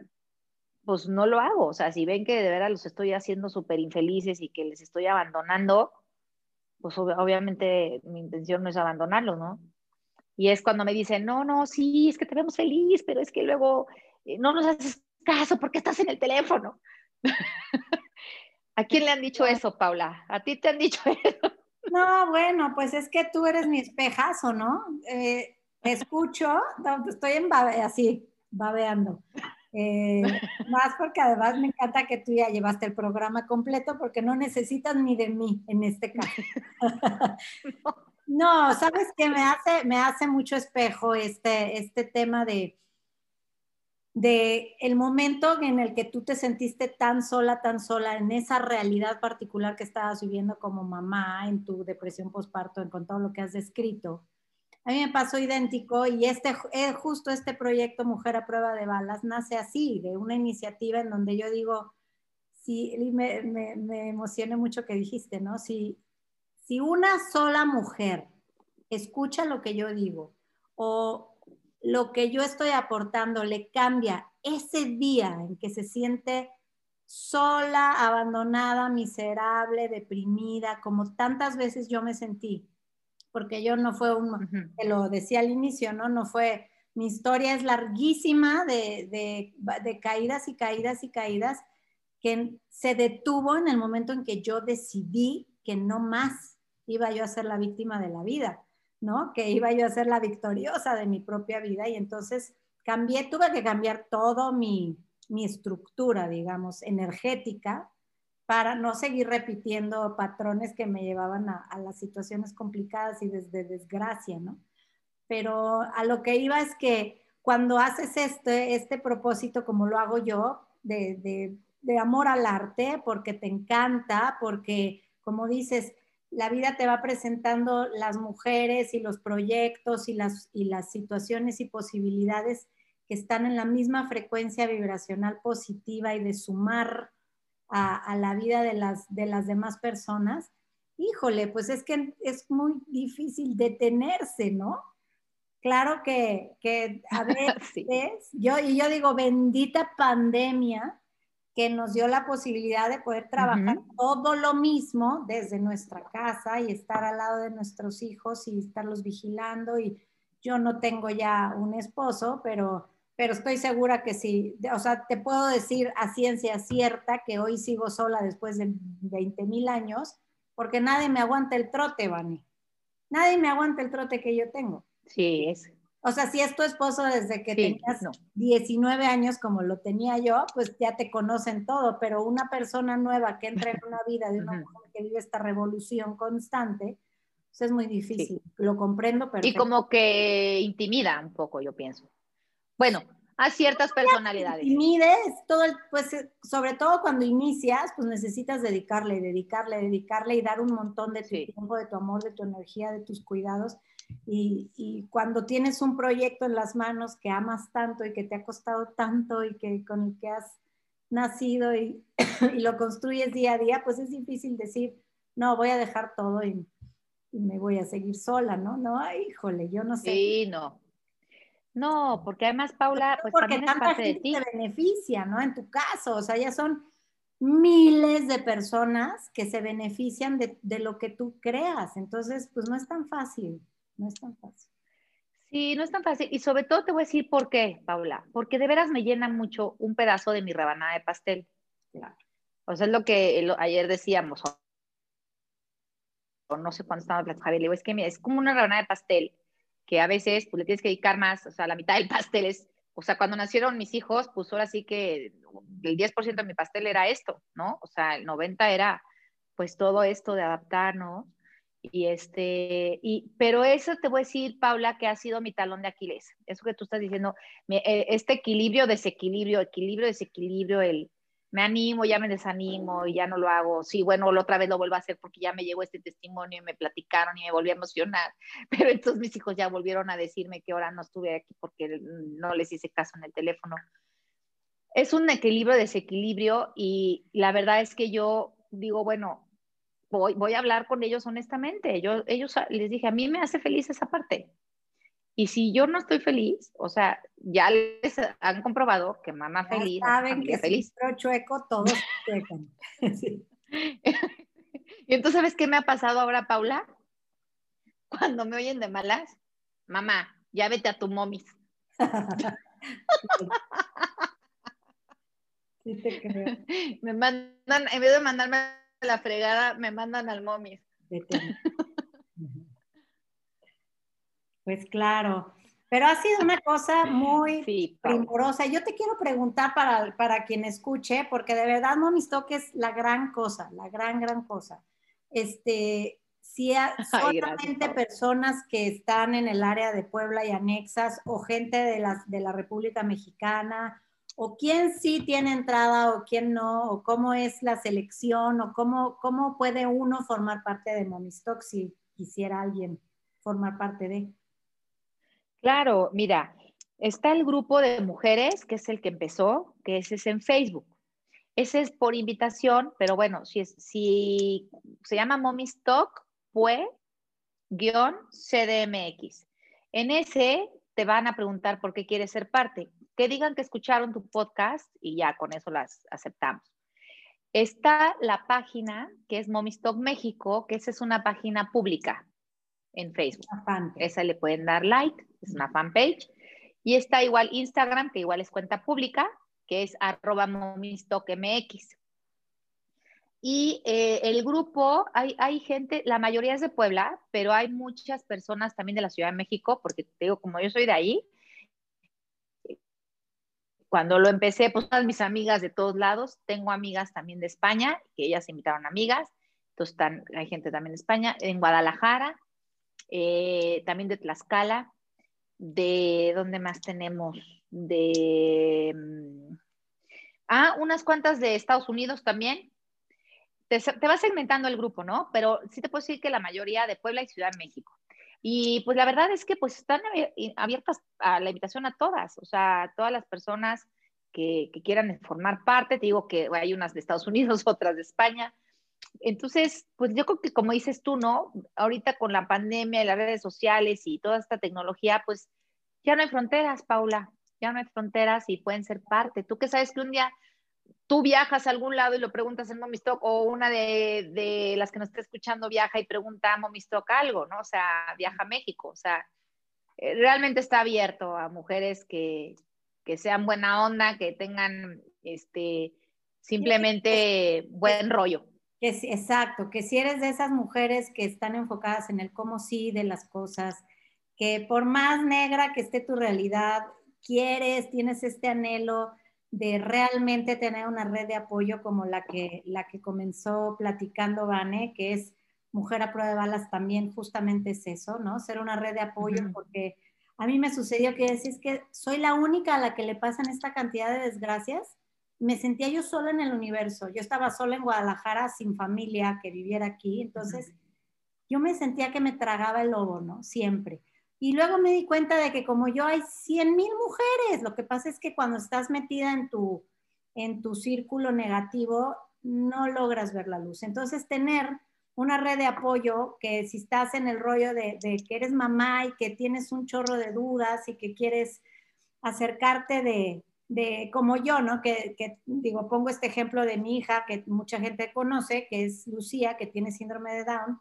pues no lo hago. O sea, si ven que de verdad los estoy haciendo súper infelices y que les estoy abandonando, pues obviamente mi intención no es abandonarlos, ¿no? Y es cuando me dicen, no, no, sí, es que te vemos feliz, pero es que luego eh, no nos haces caso porque estás en el teléfono. ¿A quién le han dicho eso, Paula? ¿A ti te han dicho eso? No, bueno, pues es que tú eres mi espejazo, ¿no? Eh, escucho, estoy en babe, así, babeando. Eh, más porque además me encanta que tú ya llevaste el programa completo porque no necesitas ni de mí en este caso. No, sabes que me hace, me hace mucho espejo este, este tema de, de el momento en el que tú te sentiste tan sola, tan sola en esa realidad particular que estabas viviendo como mamá, en tu depresión postparto, en con todo lo que has descrito. A mí me pasó idéntico y este, eh, justo este proyecto Mujer a Prueba de Balas nace así, de una iniciativa en donde yo digo, sí, me, me, emociona mucho que dijiste, ¿no? Si, si una sola mujer escucha lo que yo digo o lo que yo estoy aportando le cambia ese día en que se siente sola, abandonada, miserable, deprimida, como tantas veces yo me sentí, porque yo no fue un, te lo decía al inicio, ¿no? No fue, mi historia es larguísima de, de caídas y caídas y caídas que se detuvo en el momento en que yo decidí que no más iba yo a ser la víctima de la vida, ¿no? Que iba yo a ser la victoriosa de mi propia vida y entonces cambié, tuve que cambiar todo mi, mi estructura, digamos, energética para no seguir repitiendo patrones que me llevaban a, las situaciones complicadas y desde desgracia, ¿no? Pero a lo que iba es que cuando haces este, este propósito como lo hago yo, de, de, de amor al arte, porque te encanta, porque, como dices, la vida te va presentando las mujeres y los proyectos y las, y las situaciones y posibilidades que están en la misma frecuencia vibracional positiva y de sumar a, la vida de las, de las demás personas, híjole, pues es que es muy difícil detenerse, ¿no? Claro que, a veces, yo, y yo digo, bendita pandemia, que nos dio la posibilidad de poder trabajar todo lo mismo desde nuestra casa y estar al lado de nuestros hijos y estarlos vigilando. Y yo no tengo ya un esposo, pero, pero estoy segura que sí. O sea, te puedo decir a ciencia cierta que hoy sigo sola después de 20 mil años, porque nadie me aguanta el trote, Vani. Nadie me aguanta el trote que yo tengo. Sí, es, o sea, si es tu esposo desde que tenías 19 años, como lo tenía yo, pues ya te conocen todo, pero una persona nueva que entra en una vida de una mujer que vive esta revolución constante, pues es muy difícil. Lo comprendo, pero... Y como que intimida un poco, yo pienso. Bueno, a ciertas personalidades. Intimides, todo pues eh, sobre todo cuando inicias, pues necesitas dedicarle, dedicarle, dedicarle y dar un montón de tu tiempo, de tu amor, de tu energía, de tus cuidados y, cuando tienes un proyecto en las manos que amas tanto y que te ha costado tanto y que con el que has nacido y, lo construyes día a día, pues es difícil decir, no, voy a dejar todo y, me voy a seguir sola, ¿no? No, híjole, yo no sé. Sí, no. No, porque además, Paula, pues porque también tanta gente te beneficia, ¿no? En tu caso, o sea, ya son miles de personas que se benefician de, de lo que tú creas. Entonces, pues no es tan fácil. No es tan fácil. Sí, no es tan fácil. Y sobre todo te voy a decir por qué, Paula. Porque de veras me llena mucho un pedazo de mi rebanada de pastel. Claro. O sea, es lo que ayer decíamos. O no sé cuándo estaba platicando, Javier. Le digo, es que mira, es como una rebanada de pastel que a veces pues, le tienes que dedicar más. O sea, la mitad del pastel es. O sea, cuando nacieron mis hijos, pues ahora sí que el 10% de mi pastel era esto, ¿no? O sea, el 90% era pues todo esto de adaptarnos y este, y, pero eso te voy a decir, Paula, que ha sido mi talón de Aquiles. Eso que tú estás diciendo, eh, este equilibrio, desequilibrio, equilibrio, desequilibrio, el me animo, ya me desanimo y ya no lo hago. Sí, bueno, la otra vez lo vuelvo a hacer porque ya me llegó este testimonio y me platicaron y me volví a emocionar. Pero entonces mis hijos ya volvieron a decirme que ahora no estuve aquí porque no les hice caso en el teléfono. Es un equilibrio, desequilibrio y la verdad es que yo digo, bueno, voy, a hablar con ellos honestamente. Yo, ellos les dije, a mí me hace feliz esa parte. Y si yo no estoy feliz, o sea, ya les han comprobado que mamá feliz, saben que feliz. Si chueco, todos chuecan. Y entonces, ¿sabes qué me ha pasado ahora, Paula? Cuando me oyen de malas, mamá, ya vete a tu momis. sí te creo. Me mandan, en vez de mandarme la fregada, me mandan al momis. Pues claro, pero ha sido una cosa muy sí, primorosa. Yo te quiero preguntar para, para quien escuche, porque de verdad Momis Talk es la gran cosa, la gran, gran cosa. Este, si solamente personas que están en el área de Puebla y anexas o gente de, las, de la República Mexicana o quién sí tiene entrada o quién no, o cómo es la selección, o cómo, cómo puede uno formar parte de Momistock si quisiera alguien formar parte de. Claro, mira, está el grupo de mujeres, que es el que empezó, que ese es en Facebook. Ese es por invitación, pero bueno, si, es, si se llama Momistock, pues, guion CDMX. En ese te van a preguntar por qué quieres ser parte que digan que escucharon tu podcast y ya con eso las aceptamos. Está la página que es Momistock México, que esa es una página pública en Facebook. Esa le pueden dar like, es una fanpage. Y está igual Instagram, que igual es cuenta pública, que es arroba. Y eh, el grupo, hay, hay, gente, la mayoría es de Puebla, pero hay muchas personas también de la Ciudad de México, porque te digo, como yo soy de ahí, cuando lo empecé, pues todas mis amigas de todos lados, tengo amigas también de España, que ellas invitaron amigas, entonces hay gente también de España, en Guadalajara, eh, también de Tlaxcala, de, ¿dónde más tenemos? De, mm, ah, unas cuantas de Estados Unidos también. Te, te va segmentando el grupo, ¿no? Pero sí te puedo decir que la mayoría de Puebla y Ciudad de México. Y pues la verdad es que pues están abiertas a la invitación a todas, o sea, todas las personas que, quieran formar parte, te digo que hay unas de Estados Unidos, otras de España. Entonces, pues yo creo que como dices tú, ¿no? Ahorita con la pandemia y las redes sociales y toda esta tecnología, pues ya no hay fronteras, Paula, ya no hay fronteras y pueden ser parte. Tú que sabes que un día tú viajas a algún lado y lo preguntas en Momistock, o una de, las que nos está escuchando viaja y pregunta a Momistock algo, ¿no? O sea, viaja a México, o sea, eh, realmente está abierto a mujeres que, que sean buena onda, que tengan este simplemente buen rollo. Que, exacto, que si eres de esas mujeres que están enfocadas en el cómo sí de las cosas, que por más negra que esté tu realidad, quieres, tienes este anhelo de realmente tener una red de apoyo como la que, la que comenzó platicando Vane, que es Mujer a prueba de balas, también justamente es eso, ¿no? Ser una red de apoyo, porque a mí me sucedió que decís que soy la única a la que le pasan esta cantidad de desgracias. Me sentía yo sola en el universo. Yo estaba sola en Guadalajara sin familia que viviera aquí. Entonces, yo me sentía que me tragaba el lobo, ¿no? Siempre. Y luego me di cuenta de que como yo hay 100 mil mujeres, lo que pasa es que cuando estás metida en tu, en tu círculo negativo, no logras ver la luz. Entonces, tener una red de apoyo que si estás en el rollo de, que eres mamá y que tienes un chorro de dudas y que quieres acercarte de, de como yo, ¿no? Que, que, digo, pongo este ejemplo de mi hija que mucha gente conoce, que es Lucía, que tiene síndrome de Down.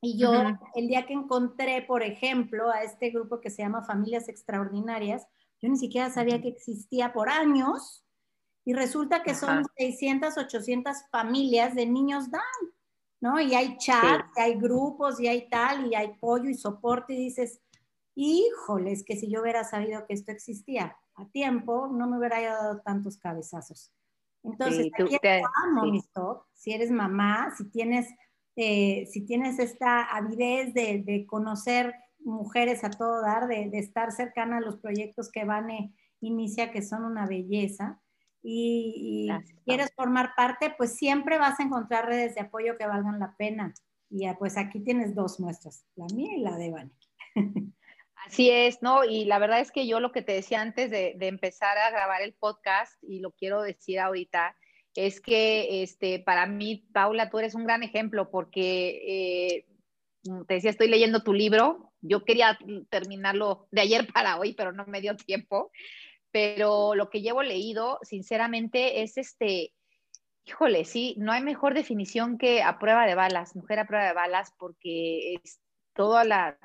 Y yo, el día que encontré, por ejemplo, a este grupo que se llama Familias Extraordinarias, yo ni siquiera sabía que existía por años. Y resulta que son 600, 800 familias de niños Down. ¿no? Y hay chats, y hay grupos, y hay tal, y hay pollo y soporte, y dices, híjoles, que si yo hubiera sabido que esto existía a tiempo, no me hubiera dado tantos cabezazos. Entonces, aquí si eres mamá, si tienes, eh, si tienes esta avidez de, conocer mujeres a todo dar, de, estar cercana a los proyectos que Vane inicia, que son una belleza, y, quieres formar parte, pues siempre vas a encontrar redes de apoyo que valgan la pena. Y pues aquí tienes dos muestras, la mía y la de Vani. Así es, ¿no? Y la verdad es que yo lo que te decía antes de, empezar a grabar el podcast, y lo quiero decir ahorita, es que este, para mí, Paula, tú eres un gran ejemplo porque eh, te decía, estoy leyendo tu libro. Yo quería terminarlo de ayer para hoy, pero no me dio tiempo pero lo que llevo leído, sinceramente, es este, híjole, sí, no hay mejor definición que a prueba de balas, mujer a prueba de balas, porque es todo la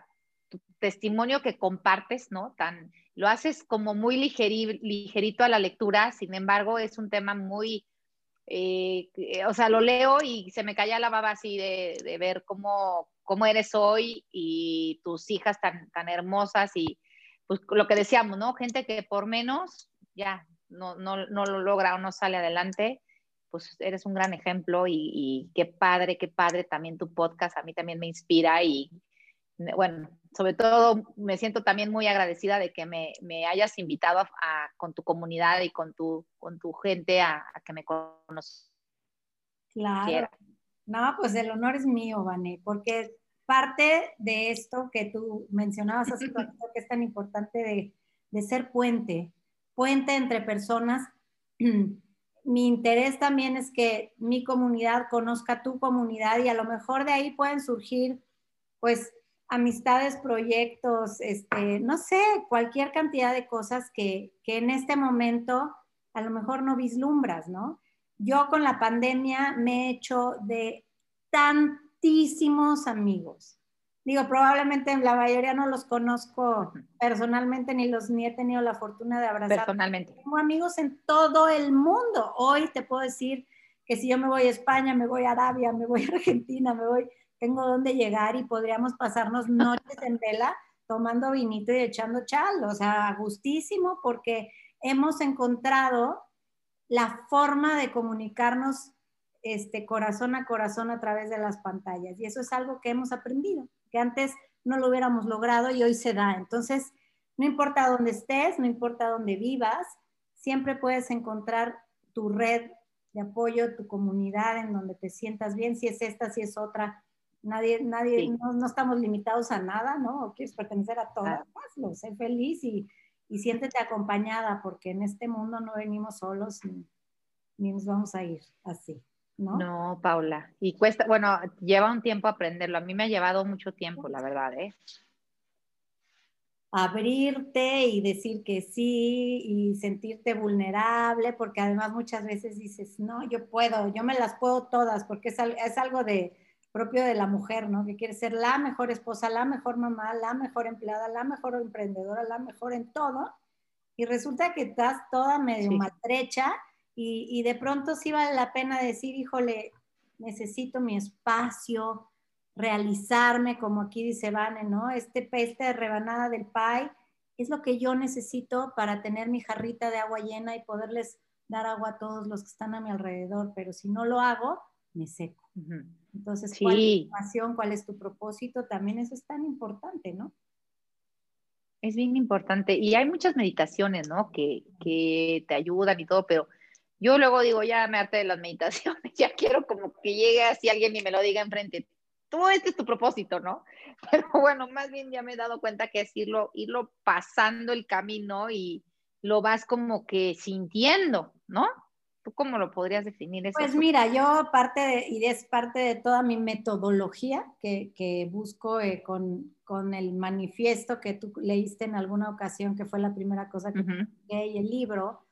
testimonio que compartes, ¿no? Tan, lo haces como muy ligerito a la lectura, sin embargo, es un tema muy, eh, o sea, lo leo y se me cae la baba así de, ver cómo, cómo eres hoy y tus hijas tan, tan hermosas y pues lo que decíamos, ¿no? Gente que por menos ya no, no, no lo logra o no sale adelante, pues eres un gran ejemplo y, qué padre, qué padre también tu podcast, a mí también me inspira y bueno, sobre todo me siento también muy agradecida de que me, me hayas invitado a, con tu comunidad y con tu, con tu gente a, que me conozcas. Claro. No, pues el honor es mío, Vané, porque parte de esto que tú mencionabas hace rato, que es tan importante de, ser puente, puente entre personas. mi interés también es que mi comunidad conozca tu comunidad y a lo mejor de ahí pueden surgir, pues, amistades, proyectos, este, no sé, cualquier cantidad de cosas que, que en este momento a lo mejor no vislumbras, ¿no? Yo con la pandemia me he hecho de tan muchísimos amigos. Digo, probablemente la mayoría no los conozco personalmente ni los ni he tenido la fortuna de abrazar. Personalmente. Tengo amigos en todo el mundo. Hoy te puedo decir que si yo me voy a España, me voy a Arabia, me voy a Argentina, me voy, tengo dónde llegar y podríamos pasarnos noches en vela tomando vinito y echando chal, o sea, gustísimo porque hemos encontrado la forma de comunicarnos este, corazón a corazón a través de las pantallas. Y eso es algo que hemos aprendido, que antes no lo hubiéramos logrado y hoy se da. Entonces, no importa dónde estés, no importa dónde vivas, siempre puedes encontrar tu red de apoyo, tu comunidad en donde te sientas bien, si es esta, si es otra. Nadie, nadie, no, estamos limitados a nada, ¿no? O quieres pertenecer a todas, hazlo, sé feliz y, y siéntete acompañada, porque en este mundo no venimos solos ni nos vamos a ir así. ¿no? Paula. Y cuesta, bueno, lleva un tiempo aprenderlo. A mí me ha llevado mucho tiempo, la verdad, ¿eh? abrirte y decir que sí y sentirte vulnerable, porque además muchas veces dices, no, yo puedo, yo me las puedo todas, porque es, es algo de propio de la mujer, ¿no? Que quiere ser la mejor esposa, la mejor mamá, la mejor empleada, la mejor emprendedora, la mejor en todo, y resulta que estás toda medio maltrecha y, y de pronto sí vale la pena decir, híjole, necesito mi espacio, realizarme, como aquí dice Vane, ¿no? Este peste de rebanada del pie es lo que yo necesito para tener mi jarrita de agua llena y poderles dar agua a todos los que están a mi alrededor, pero si no lo hago, me seco. Entonces, ¿cuál es tu pasión? ¿Cuál es tu propósito? También eso es tan importante, ¿no? Es bien importante. Y hay muchas meditaciones, ¿no? Que, que te ayudan y todo, pero yo luego digo, ya me harté de las meditaciones, ya quiero como que llegue así alguien y me lo diga enfrente, tú este es tu propósito, ¿no? Pero bueno, más bien ya me he dado cuenta que es irlo, irlo pasando el camino y lo vas como que sintiendo, ¿no? ¿Tú cómo lo podrías definir eso? Pues mira, yo parte de, y es parte de toda mi metodología que, que busco eh, con, con, el manifiesto que tú leíste en alguna ocasión, que fue la primera cosa que publiqué, y el libro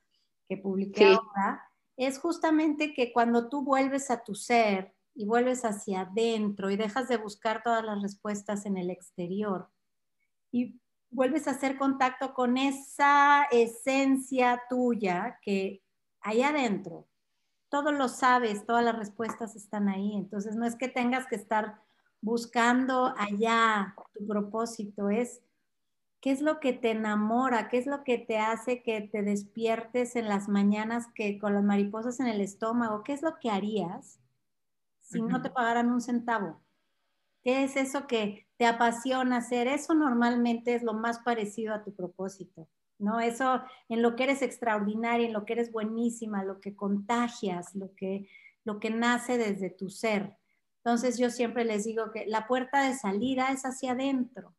que publiqué ahora, es justamente que cuando tú vuelves a tu ser, y vuelves hacia adentro y dejas de buscar todas las respuestas en el exterior y vuelves a hacer contacto con esa esencia tuya que hay adentro, todo lo sabes, todas las respuestas están ahí. Entonces no es que tengas que estar buscando allá tu propósito, es qué es lo que te enamora, qué es lo que te hace que te despiertes en las mañanas que con las mariposas en el estómago, qué es lo que harías si no te pagaran un centavo? ¿Qué es eso que te apasiona hacer? Eso normalmente es lo más parecido a tu propósito, ¿no? Eso en lo que eres extraordinaria, en lo que eres buenísima, lo que contagias, lo que, lo que nace desde tu ser. Entonces yo siempre les digo que la puerta de salida es hacia adentro.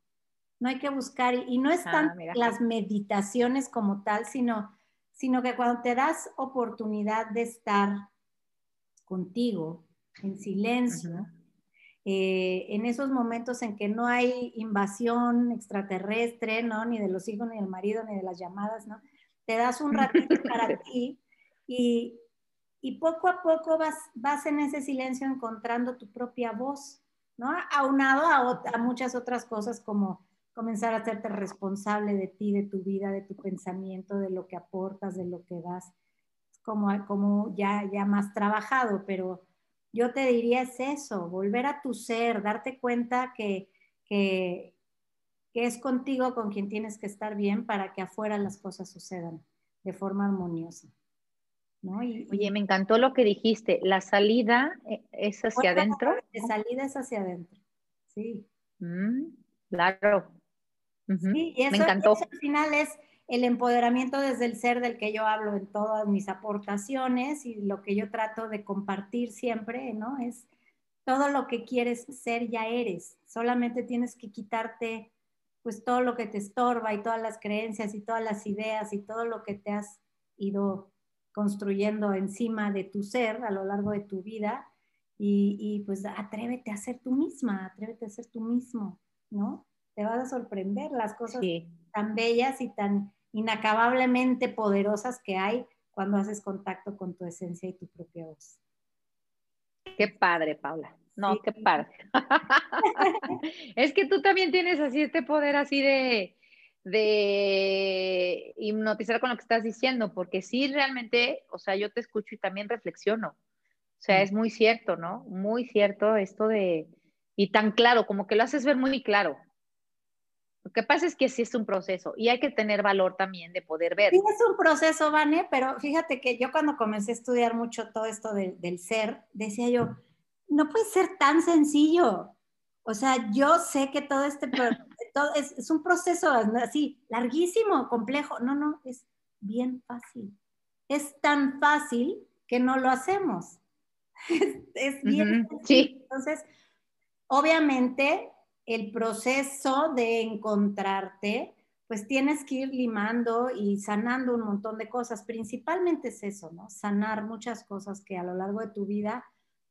No hay que buscar, y no están ah, las meditaciones como tal, sino, sino que cuando te das oportunidad de estar contigo, en silencio, eh, en esos momentos en que no hay invasión extraterrestre, ¿no? Ni de los hijos, ni del marido, ni de las llamadas, ¿no? Te das un ratito para ti y, y poco a poco vas, vas en ese silencio encontrando tu propia voz, ¿no? Aunado a, a muchas otras cosas como comenzar a hacerte responsable de ti, de tu vida, de tu pensamiento, de lo que aportas, de lo que das, como, como ya, ya más trabajado, pero yo te diría es eso, volver a tu ser, darte cuenta que, que, es contigo con quien tienes que estar bien para que afuera las cosas sucedan de forma armoniosa. Oye, me encantó lo que dijiste, la salida eh, es hacia adentro. La salida es hacia adentro, sí. Mm, claro. Sí, y eso, me encantó. al final es el empoderamiento desde el ser del que yo hablo en todas mis aportaciones y lo que yo trato de compartir siempre, ¿no? Es todo lo que quieres ser ya eres, solamente tienes que quitarte pues todo lo que te estorba y todas las creencias y todas las ideas y todo lo que te has ido construyendo encima de tu ser a lo largo de tu vida y, pues atrévete a ser tú misma, atrévete a ser tú mismo, ¿no? Te vas a sorprender las cosas tan bellas y tan inacabablemente poderosas que hay cuando haces contacto con tu esencia y tu propia voz. Qué padre, Paula. No, qué padre. es que tú también tienes así este poder así de, de hipnotizar con lo que estás diciendo, porque sí realmente, o sea, yo te escucho y también reflexiono. O sea, es muy cierto, ¿no? Muy cierto esto de, y tan claro, como que lo haces ver muy claro. Lo que pasa es que sí es un proceso y hay que tener valor también de poder ver. Sí, es un proceso, Vane, pero fíjate que yo cuando comencé a estudiar mucho todo esto del ser, decía yo, no puede ser tan sencillo. O sea, yo sé que todo este todo es, es, un proceso así, larguísimo, complejo. No, no, es bien fácil. Es tan fácil que no lo hacemos. Es, bien Sí. Entonces, obviamente el proceso de encontrarte, pues tienes que ir limando y sanando un montón de cosas. Principalmente es eso, ¿no? Sanar muchas cosas que a lo largo de tu vida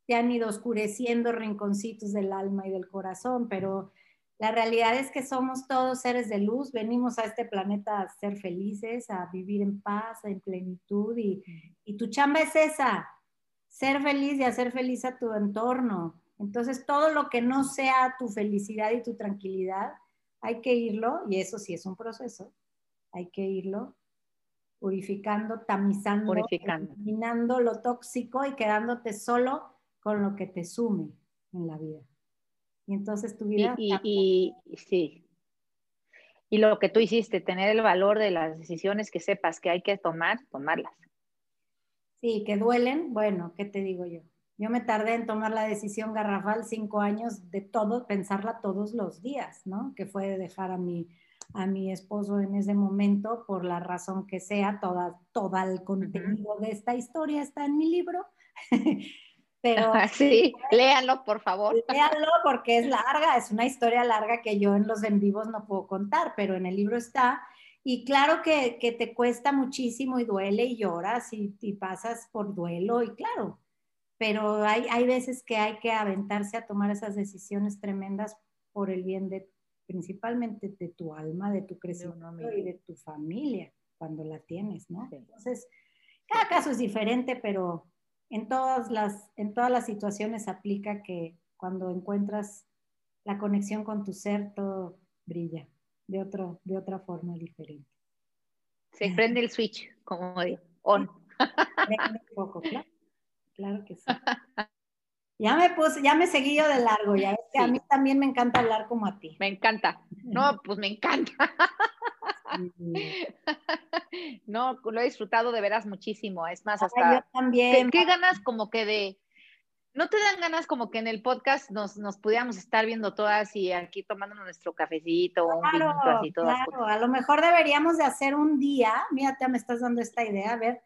te han ido oscureciendo rinconcitos del alma y del corazón, pero, La realidad es que somos todos seres de luz, venimos a este planeta a ser felices, a vivir en paz, en plenitud y, y tu chamba es esa, ser feliz y hacer feliz a tu entorno. Entonces, todo lo que no sea tu felicidad y tu tranquilidad, hay que irlo, y eso sí es un proceso, hay que irlo purificando, tamizando, eliminando lo tóxico y quedándote solo con lo que te sume en la vida. Y entonces tu vida... Y, sí. Y lo que tú hiciste, tener el valor de las decisiones que sepas que hay que tomar, tomarlas. Sí, que duelen, bueno, ¿qué te digo yo? Yo me tardé en tomar la decisión garrafal cinco años de todo, pensarla todos los días, ¿no? Que fue dejar a mi, a mi esposo en ese momento por la razón que sea, toda, todo el contenido de esta historia está en mi libro. Pero sí, léanlo, por favor. Léanlo porque es larga, es una historia larga que yo en los en vivos no puedo contar, pero en el libro está. Y claro que, que te cuesta muchísimo y duele y lloras y, y pasas por duelo y claro, pero hay, hay veces que hay que aventarse a tomar esas decisiones tremendas por el bien de principalmente de tu alma, de tu crecimiento y de tu familia cuando la tienes, ¿no? Entonces, cada caso es diferente, pero en todas, las, en todas las situaciones aplica que cuando encuentras la conexión con tu ser, todo brilla de, otro, de otra forma diferente. Se prende el switch, como digo, on. Un poco, claro. Claro que sí. Ya me puse, ya me seguí yo de largo, ya es que a mí también me encanta hablar como a ti. Me encanta. No, pues me encanta. No, lo he disfrutado de veras muchísimo. Es más, hasta. yo también. ¿qué, ganas como que de. ¿No te dan ganas como que en el podcast nos, nos pudiéramos estar viendo todas y aquí tomándonos nuestro cafecito o un vinito así todas? Claro, a lo mejor deberíamos de hacer un día, mira, me estás dando esta idea, a ver,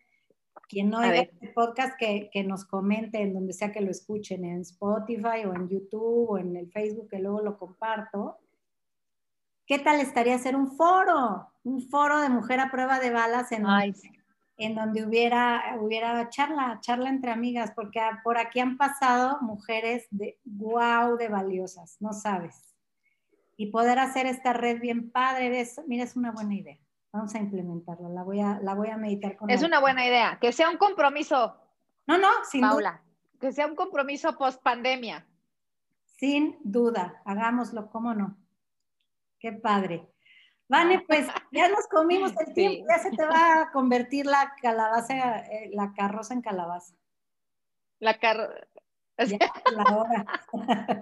quien no oiga este podcast, que, que, nos comente en donde sea que lo escuchen, en Spotify o en YouTube o en el Facebook, que luego lo comparto. ¿Qué tal estaría hacer un foro? Un foro de mujer a prueba de balas en, en donde hubiera, hubiera charla, charla entre amigas, porque por aquí han pasado mujeres de wow, de valiosas, no sabes. Y poder hacer esta red bien padre, ¿ves? mira, es una buena idea. Vamos a implementarla, la voy a, la voy a meditar con Es una buena idea, que sea un compromiso. No, no, sin Paula, que sea un compromiso post pandemia. Sin duda, hagámoslo, ¿cómo no? Qué padre. Vale, pues ya nos comimos el tiempo, ya se te va a convertir la calabaza, eh, la carroza en calabaza. La carroza. la hora.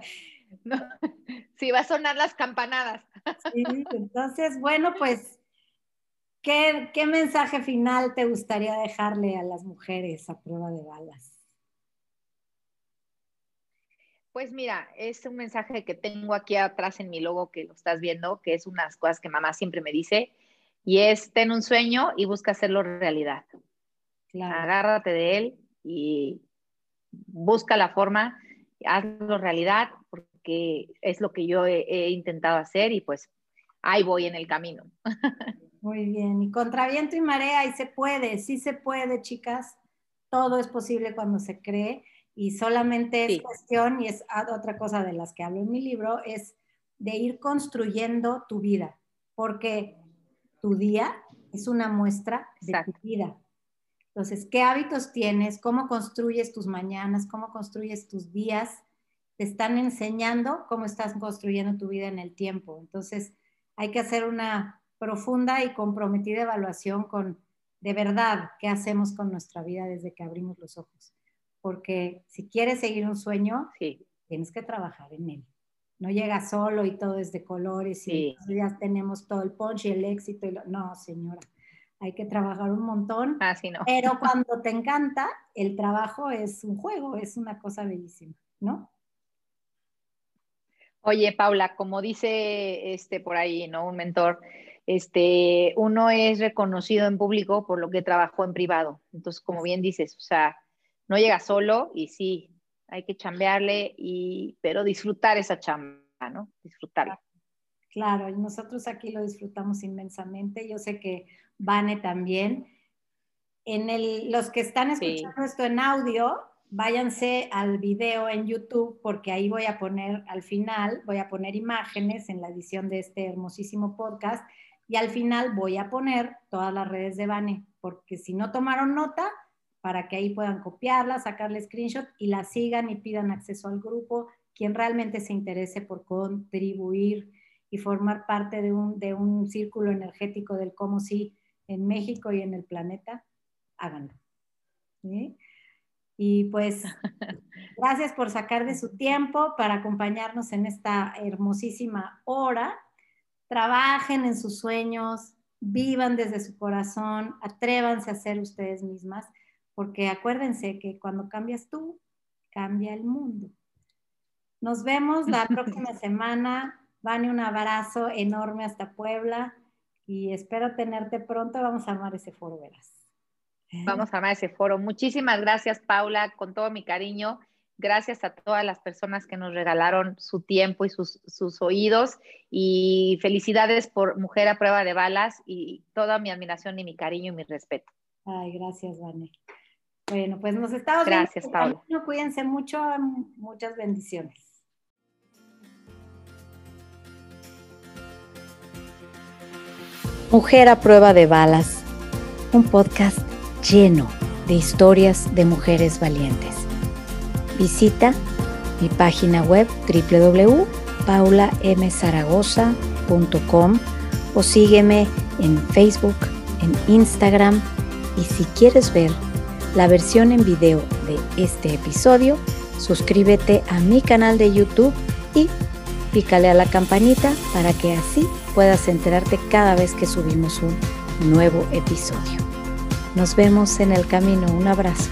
Sí, va a sonar las campanadas. Sí, entonces, bueno, pues ¿Qué, mensaje final te gustaría dejarle a las mujeres a prueba de balas? Pues mira, es un mensaje que tengo aquí atrás en mi logo que lo estás viendo, que es unas cosas que mamá siempre me dice, y es ten un sueño y busca hacerlo realidad. Agárrate de él y busca la forma, hazlo realidad, porque es lo que yo he intentado hacer y pues ahí voy en el camino. Muy bien, y contra viento y marea, y se puede, sí se puede, chicas. Todo es posible cuando se cree y solamente es cuestión, y es otra cosa de las que hablo en mi libro, es de ir construyendo tu vida, porque tu día es una muestra de tu vida. Entonces, ¿qué hábitos tienes? ¿Cómo construyes tus mañanas? ¿Cómo construyes tus días? Te están enseñando cómo estás construyendo tu vida en el tiempo. Entonces, hay que hacer una profunda y comprometida evaluación con de verdad qué hacemos con nuestra vida desde que abrimos los ojos. Porque si quieres seguir un sueño, tienes que trabajar en él. No llega solo y todo es de colores y ya tenemos todo el punch y el éxito. Y No, señora, hay que trabajar un montón. Así no. Pero cuando te encanta, el trabajo es un juego, es una cosa bellísima, ¿no? Oye, Paula, como dice este por ahí, ¿no? Un mentor, este, uno es reconocido en público por lo que trabajó en privado. Entonces, como bien dices, o sea, no llega solo y sí, hay que chambearle, y, pero disfrutar esa chamba, ¿no? Disfrutarla. Claro, y nosotros aquí lo disfrutamos inmensamente. Yo sé que Vane también. En el, los que están escuchando esto en audio, váyanse al video en YouTube porque ahí voy a poner al final, voy a poner imágenes en la edición de este hermosísimo podcast y al final voy a poner todas las redes de Vane, porque si no tomaron nota, para que ahí puedan copiarla, sacarle screenshot y la sigan y pidan acceso al grupo, quien realmente se interese por contribuir y formar parte de un, de un círculo energético del cómo sí en México y en el planeta, háganlo. Y pues, gracias por sacar de su tiempo para acompañarnos en esta hermosísima hora trabajen en sus sueños, vivan desde su corazón, atrévanse a ser ustedes mismas, porque acuérdense que cuando cambias tú, cambia el mundo. Nos vemos la próxima semana. Vane, un abrazo enorme hasta Puebla y espero tenerte pronto. Vamos a amar ese foro, verás. Vamos a amar ese foro. Muchísimas gracias, Paula, con todo mi cariño. Gracias a todas las personas que nos regalaron su tiempo y sus, oídos. Y felicidades por Mujer a Prueba de Balas y toda mi admiración y mi cariño y mi respeto. Ay, gracias, Vane. Bueno, pues nos estamos Gracias, Paula. Cuídense mucho. Muchas bendiciones. Mujer a Prueba de Balas, un podcast lleno de historias de mujeres valientes. Visita mi página web www.paulamzaragoza.com o sígueme en Facebook, en Instagram y si quieres ver la versión en video de este episodio, suscríbete a mi canal de YouTube y pícale a la campanita para que así puedas enterarte cada vez que subimos un nuevo episodio. Nos vemos en el camino. Un abrazo.